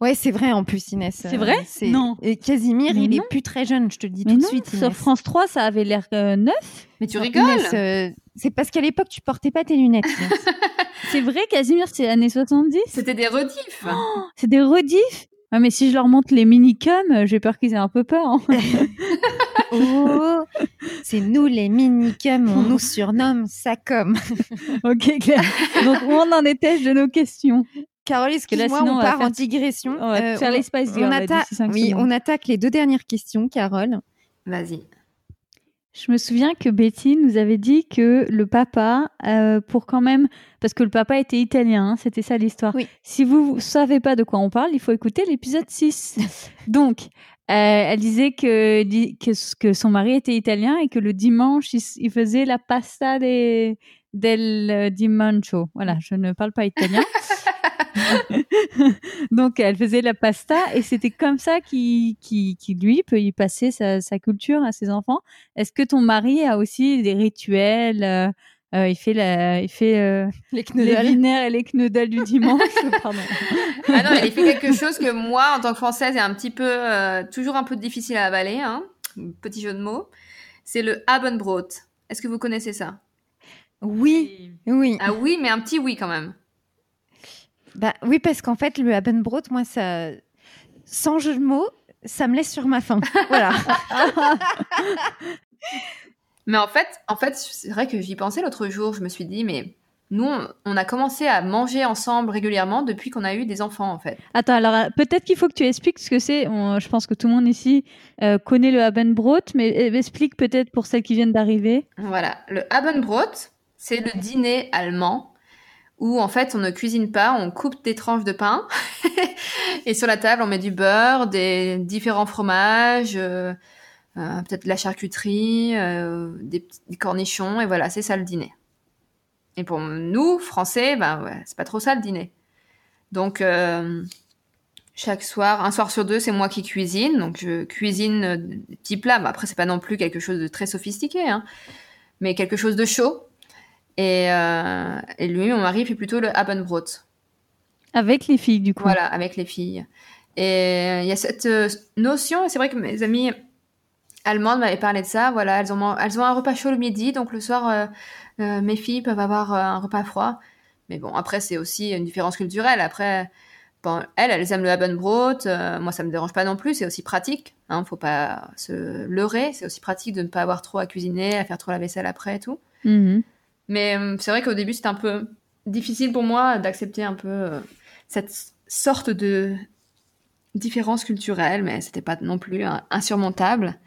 Ouais, c'est vrai en plus, Inès. C'est vrai Non. Et Casimir, Mais il non. est plus très jeune, je te le dis Mais tout de suite. sur Inès. France 3, ça avait l'air euh, neuf. Mais tu rigoles Inès, euh, c'est parce qu'à l'époque, tu portais pas tes lunettes. C'est vrai, Casimir, c'est années 70. C'était des rediffs. C'est des rediffs. Ouais, mais si je leur montre les minicums, euh, j'ai peur qu'ils aient un peu peur. hein. oh, c'est nous les minicums, on nous surnomme Sacom. ok, Claire. Donc, où on en était de nos questions Carole, que là, excuse-moi, sinon, on on part faire- en digression. On va Euh, faire les Spice on, atta- oui, attaque les deux dernières questions, Carole. Vas-y. Je me souviens que Betty nous avait dit que le papa, euh, pour quand même, parce que le papa était italien, hein, c'était ça l'histoire. Oui. Si vous ne savez pas de quoi on parle, il faut écouter l'épisode 6. Donc, euh, elle disait que, que, son mari était italien et que le dimanche, il, faisait la pasta des, del dimancho. Voilà, je ne parle pas italien. Donc, elle faisait la pasta et c'était comme ça qu'il, qu'il- qu'il, lui, peut y passer sa, sa culture à ses enfants. Est-ce que ton mari a aussi des rituels euh, euh, Il fait, la, il fait euh, Les les et les du dimanche? Pardon. Ah non, elle fait quelque chose que moi, en tant que française, est un petit peu, euh, toujours un peu difficile à avaler. Hein. Petit jeu de mots. C'est le Abendbrot. Est-ce que vous connaissez ça? Oui, oui. Ah oui, mais un petit oui quand même. Bah, oui, parce qu'en fait, le Abendbrot, moi, ça, sans jeu de mots, ça me laisse sur ma faim. Voilà. Mais en fait, en fait, c'est vrai que j'y pensais l'autre jour. Je me suis dit, mais nous, on, on a commencé à manger ensemble régulièrement depuis qu'on a eu des enfants, en fait. Attends, alors peut-être qu'il faut que tu expliques ce que c'est. Je pense que tout le monde ici euh, connaît le Abendbrot, mais euh, explique peut-être pour celles qui viennent d'arriver. Voilà, le Abendbrot, c'est le dîner allemand où en fait on ne cuisine pas, on coupe des tranches de pain et sur la table on met du beurre, des différents fromages, euh, euh, peut-être de la charcuterie, euh, des, petits- cornichons et voilà, c'est ça le dîner. Et pour nous Français, ben ouais, c'est pas trop ça le dîner. Donc euh, chaque soir, un soir sur deux, c'est moi qui cuisine. Donc je cuisine euh, des petits plats. Bah, après, c'est pas non plus quelque chose de très sophistiqué, hein, mais quelque chose de chaud. Et, euh, et lui, mon mari, fait plutôt le Abendbrot. Avec les filles, du coup. Voilà, avec les filles. Et il y a cette euh, notion, et c'est vrai que mes amies allemandes m'avaient parlé de ça. Voilà, elles ont, elles ont un repas chaud le midi, donc le soir, euh, euh, mes filles peuvent avoir euh, un repas froid. Mais bon, après, c'est aussi une différence culturelle. Après, bon, elles, elles aiment le Abendbrot. euh, moi, ça me dérange pas non plus. C'est aussi pratique. Hein, faut pas se leurrer. C'est aussi pratique de ne pas avoir trop à cuisiner, à faire trop la vaisselle après et tout. Mhm. Mais euh, c'est vrai qu'au début, c'était un peu difficile pour moi d'accepter un peu euh, cette sorte de différence culturelle, mais c'était pas non plus insurmontable.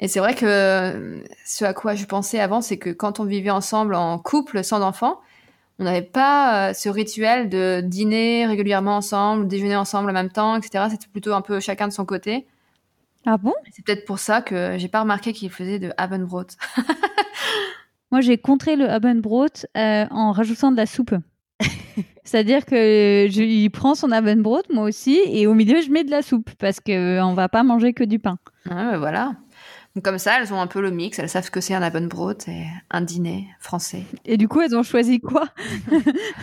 Et c'est vrai que euh, ce à quoi je pensais avant, c'est que quand on vivait ensemble en couple sans enfants, on n'avait pas ce rituel de dîner régulièrement ensemble, déjeuner ensemble en même temps, etc. C'était plutôt un peu chacun de son côté. Ah bon? C'est peut-être pour ça que j'ai pas remarqué qu'il faisait de Abendbrot. Moi, j'ai contré le Abendbrot euh, en rajoutant de la soupe. C'est-à-dire que je, il prend son Abendbrot, moi aussi, et au milieu, je mets de la soupe parce que euh, on va pas manger que du pain. Ouais, voilà. Donc comme ça, elles ont un peu le mix, elles savent ce que c'est un Abendbrot et un dîner français. Et du coup, elles ont choisi quoi?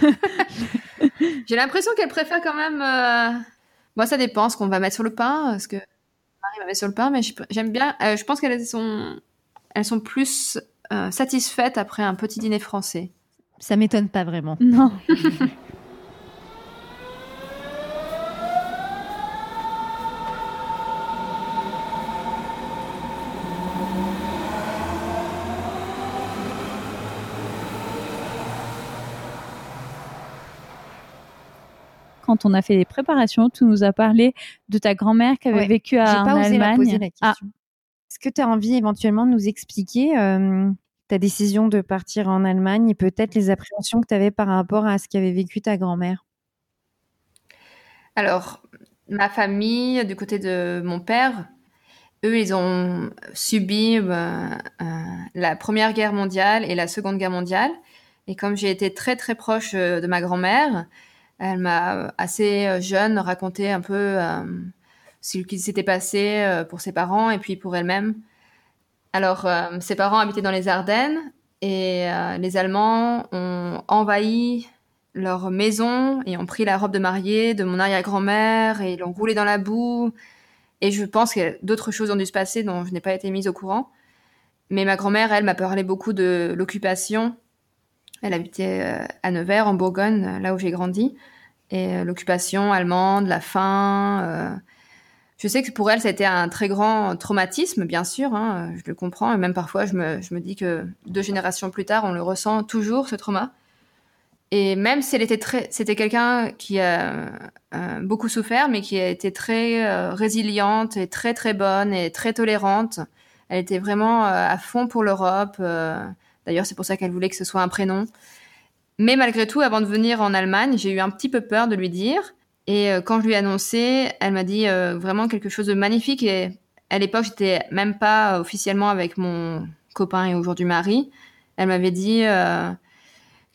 J'ai l'impression qu'elles préfèrent quand même... euh, Moi, ça dépend ce qu'on va mettre sur le pain, que Marie va mettre sur le pain, mais j'aime bien... euh, je pense qu'elles sont... Elles sont plus euh, satisfaites après un petit dîner français. Ça m'étonne pas vraiment. Non. Quand on a fait les préparations, tu nous as parlé de ta grand-mère qui avait Ouais, vécu à, en pas osé la Allemagne. poser la Ah, question. Est-ce que tu as envie éventuellement de nous expliquer ta décision de partir en Allemagne et peut-être les appréhensions que tu avais par rapport à ce qu'avait vécu ta grand-mère? Alors, ma famille, du côté de mon père, eux, ils ont subi bah, euh, la Première Guerre mondiale et la Seconde Guerre mondiale. Et comme j'ai été très très proche euh, de ma grand-mère, elle m'a assez euh, jeune raconté un peu ce qui s'était passé pour ses parents et puis pour elle-même. Alors, ses parents habitaient dans les Ardennes et les Allemands ont envahi leur maison et ont pris la robe de mariée de mon arrière-grand-mère et l'ont roulée dans la boue. Et je pense que d'autres choses ont dû se passer dont je n'ai pas été mise au courant. Mais ma grand-mère, elle, m'a parlé beaucoup de l'occupation. Elle habitait euh, à Nevers, en Bourgogne, là où j'ai grandi. Et euh, l'occupation allemande, la faim. Euh, je sais que pour elle, été un très grand traumatisme, bien sûr. Hein, je le comprends. Et même parfois, je me, je me dis que deux générations plus tard, on le ressent toujours, ce trauma. Et même si elle était très, c'était quelqu'un qui a euh, beaucoup souffert, mais qui a été très euh, résiliente et très très bonne et très tolérante. Elle était vraiment euh, à fond pour l'Europe. D'ailleurs, c'est pour ça qu'elle voulait que ce soit un prénom. Mais malgré tout, avant de venir en Allemagne, j'ai eu un petit peu peur de lui dire. Et quand je lui ai annoncé, elle m'a dit vraiment quelque chose de magnifique. Et à l'époque, j'étais même pas officiellement avec mon copain et aujourd'hui mari. Elle m'avait dit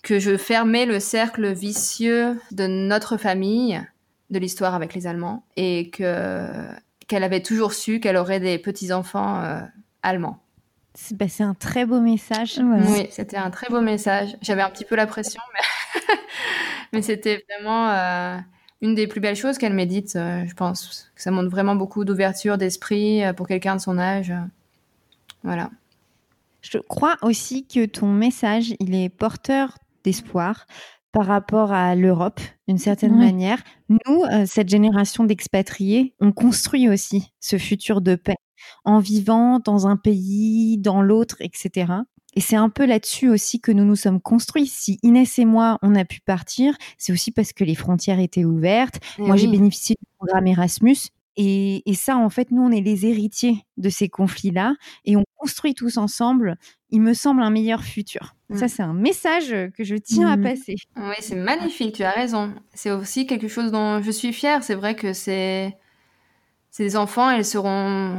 que je fermais le cercle vicieux de notre famille, de l'histoire avec les Allemands, et que qu'elle avait toujours su qu'elle aurait des petits-enfants euh, allemands. Bah, c'est un très beau message. Oui, c'était un très beau message. J'avais un petit peu la pression, mais, mais c'était vraiment euh, une des plus belles choses qu'elle m'ait dites, euh, je pense. Que ça montre vraiment beaucoup d'ouverture d'esprit pour quelqu'un de son âge. Voilà. Je crois aussi que ton message, il est porteur d'espoir par rapport à l'Europe, d'une certaine manière. Nous, euh, cette génération d'expatriés, on construit aussi ce futur de paix en vivant dans un pays, dans l'autre, etc. Et c'est un peu là-dessus aussi que nous nous sommes construits. Si Inès et moi, on a pu partir, c'est aussi parce que les frontières étaient ouvertes. Eh moi, j'ai bénéficié du programme Erasmus. Et, et, ça, en fait, nous, on est les héritiers de ces conflits-là et on construit tous ensemble, il me semble, un meilleur futur. Mm. Ça, c'est un message que je tiens à mm. passer. Oui, c'est magnifique, tu as raison. C'est aussi quelque chose dont je suis fière. C'est vrai que c'est. Ces enfants, ils seront,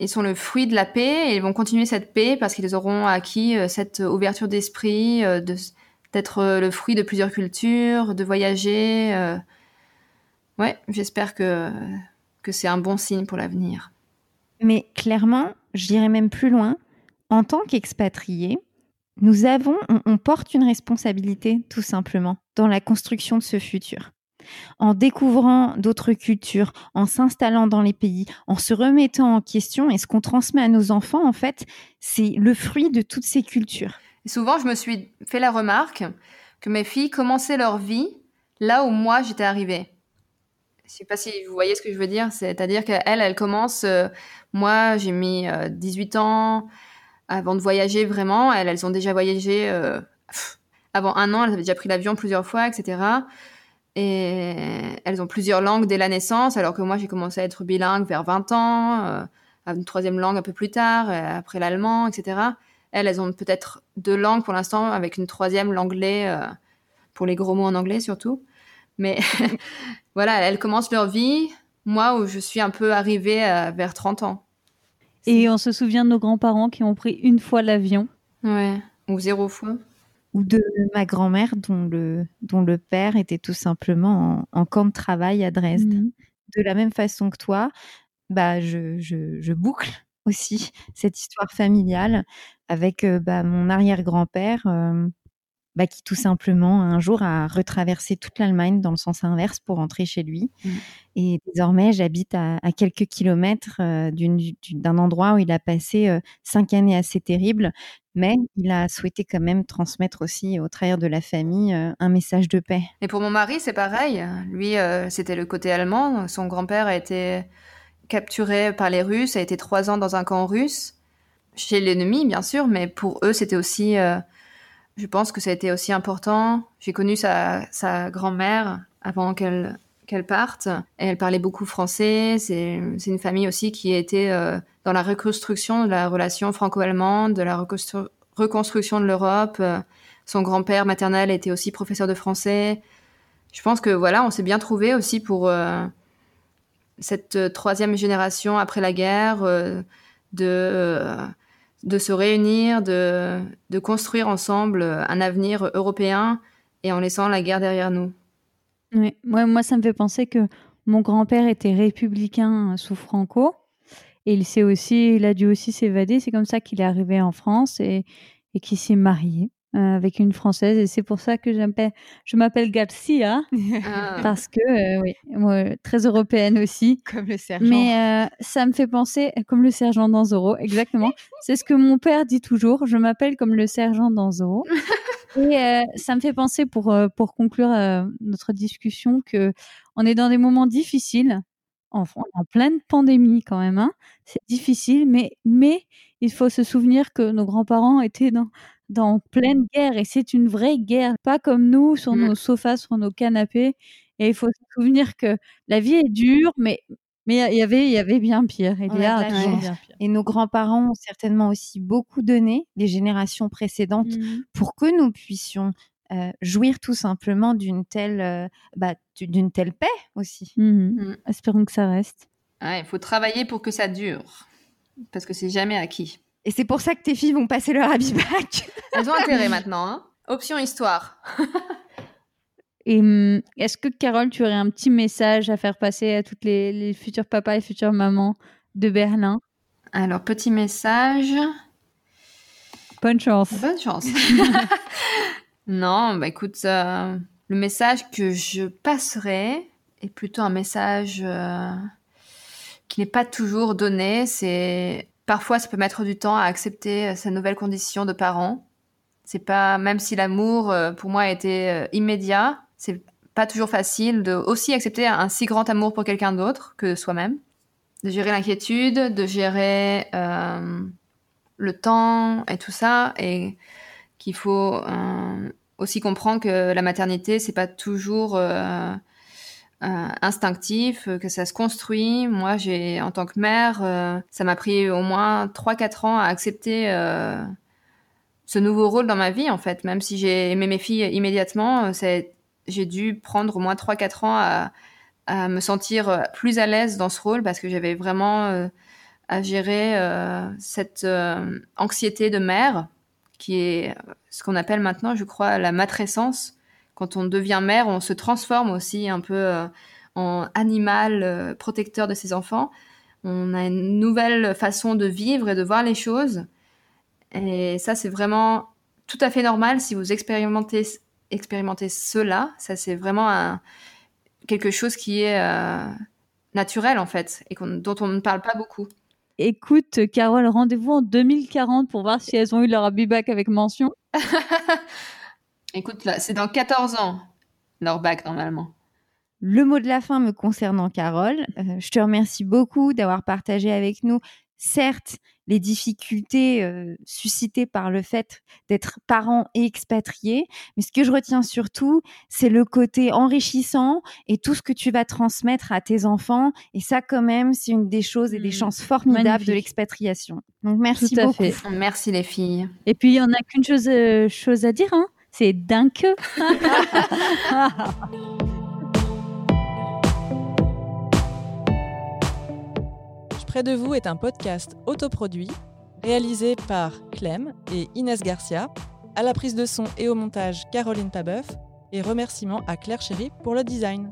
ils sont le fruit de la paix et ils vont continuer cette paix parce qu'ils auront acquis euh, cette ouverture d'esprit, euh, d'être euh, le fruit de plusieurs cultures, de voyager. Ouais, j'espère que que c'est un bon signe pour l'avenir. Mais clairement, j'irai même plus loin. En tant qu'expatriés, nous avons, on, porte une responsabilité tout simplement dans la construction de ce futur. En découvrant d'autres cultures, en s'installant dans les pays, en se remettant en question, et ce qu'on transmet à nos enfants, en fait, c'est le fruit de toutes ces cultures. Et souvent, je me suis fait la remarque que mes filles commençaient leur vie là où moi j'étais arrivée. Je sais pas si vous voyez ce que je veux dire. C'est-à-dire qu'elle, elle commence. Euh, moi, j'ai mis 18 euh, ans avant de voyager vraiment. Elles, elles ont déjà voyagé euh, avant un an. Elles avaient déjà pris l'avion plusieurs fois, etc. Et elles ont plusieurs langues dès la naissance, alors que moi, j'ai commencé à être bilingue vers 20 ans, une troisième langue un peu plus tard, après l'allemand, etc. Elles, elles ont peut-être deux langues pour l'instant, avec une troisième, l'anglais, pour les gros mots en anglais surtout. Mais voilà, elles commencent leur vie, moi où je suis un peu arrivée vers 30 ans. Et on se souvient de nos grands-parents qui ont pris une fois l'avion. Ouais, ou zéro fois. Ou de ma grand-mère dont le, dont le père était tout simplement en, camp de travail à Dresde. Mhm. De la même façon que toi, bah, je, je, boucle aussi cette histoire familiale avec euh, bah, mon arrière-grand-père. Euh, bah, qui tout simplement un jour a retraversé toute l'Allemagne dans le sens inverse pour rentrer chez lui. Mmh. Et désormais, j'habite à, quelques kilomètres euh, d'un endroit où il a passé euh, cinq années assez terribles, mais il a souhaité quand même transmettre aussi au travers de la famille euh, un message de paix. Et pour mon mari, c'est pareil. Lui, c'était le côté allemand. Son grand-père a été capturé par les Russes, a été trois ans dans un camp russe, chez l'ennemi, bien sûr, mais pour eux, c'était aussi je pense que ça a été aussi important. J'ai connu sa, sa grand-mère avant qu'elle qu'elle parte. Et elle parlait beaucoup français. C'est une famille aussi qui été euh, dans la reconstruction de la relation franco-allemande, de la reconstruction de l'Europe. Euh, son grand-père maternel était aussi professeur de français. Je pense que voilà, on s'est bien trouvé aussi pour euh, cette euh, troisième génération après la guerre de de se réunir, de, de construire ensemble un avenir européen et en laissant la guerre derrière nous. Oui, moi, ça me fait penser que mon grand-père était républicain sous Franco. Et il aussi, il a dû aussi s'évader. C'est comme ça qu'il est arrivé en France et, et qu'il s'est marié euh, avec une française. Et c'est pour ça que je m'appelle Garcia ah. parce que euh, oui, moi, très européenne aussi. Comme le sergent. Mais euh, ça me fait penser comme le sergent dans Zorro, exactement. c'est ce que mon père dit toujours. Je m'appelle comme le sergent dans Zorro. Et ça me fait penser pour pour conclure notre discussion que on est dans des moments difficiles en, en pleine pandémie quand même. Hein. C'est difficile, mais, mais il faut se souvenir que nos grands-parents étaient dans, dans pleine guerre et c'est une vraie guerre, pas comme nous sur mmh. nos sofas, sur nos canapés. Et il faut se souvenir que la vie est dure, mais mais il y avait il y avait bien pire. Et, bien pire. et nos grands-parents ont certainement aussi beaucoup donné, les générations précédentes, mmh. pour que nous puissions euh, jouir tout simplement d'une telle, euh, bah, d'une telle paix aussi. Mmh mmh. Espérons que ça reste. Il faut travailler pour que ça dure, parce que c'est jamais acquis. Et c'est pour ça que tes filles vont passer leur habit bac. Elles ont intérêt maintenant. Hein Option histoire. Et mmh, est-ce que Carole, tu aurais un petit message à faire passer à toutes les, les futurs papas et futures mamans de Berlin? Alors, petit message. Bonne chance. Bonne chance. Non, bah écoute, euh, le message que je passerai est plutôt un message euh, qui n'est pas toujours donné. C'est parfois ça peut mettre du temps à accepter euh, sa nouvelle condition de parent. C'est pas même si l'amour pour moi a été immédiat, c'est pas toujours facile de aussi accepter un si grand amour pour quelqu'un d'autre que soi-même, de gérer l'inquiétude, de gérer le temps et tout ça et qu'il faut euh, aussi comprendre que la maternité, c'est pas toujours euh, euh, instinctif, que ça se construit. Moi, j'ai, en tant que mère, ça m'a pris au moins 3-4 ans à accepter ce nouveau rôle dans ma vie, en fait. Même si j'ai aimé mes filles immédiatement, j'ai dû prendre au moins 3-4 ans à, à, me sentir plus à l'aise dans ce rôle parce que j'avais vraiment à gérer cette anxiété de mère qui est ce qu'on appelle maintenant, je crois, la matrescence. Quand on devient mère, on se transforme aussi un peu euh, en animal euh, protecteur de ses enfants. On a une nouvelle façon de vivre et de voir les choses. Et ça, c'est vraiment tout à fait normal si vous expérimentez, expérimentez cela. Ça, c'est vraiment quelque chose qui est euh, naturel, en fait, et dont on ne parle pas beaucoup. Écoute, Carole, rendez-vous en 2040 pour voir si elles ont eu leur back avec mention. Écoute, là, c'est dans 14 ans, leur bac, normalement. Le mot de la fin me concernant, Carole, euh, je te remercie beaucoup d'avoir partagé avec nous certes les difficultés euh, suscitées par le fait d'être parent et expatrié, mais ce que je retiens surtout, c'est le côté enrichissant et tout ce que tu vas transmettre à tes enfants. Et ça, quand même, c'est une des choses et des mmh. chances formidables de l'expatriation. Donc, merci beaucoup. Merci les filles. Et puis, il y en a qu'une chose, euh, chose à dire, hein c'est dingue. Près de vous est un podcast autoproduit réalisé par Clem et Inès Garcia, à la prise de son et au montage Caroline Pabeuf, et remerciements à Claire Chéry pour le design.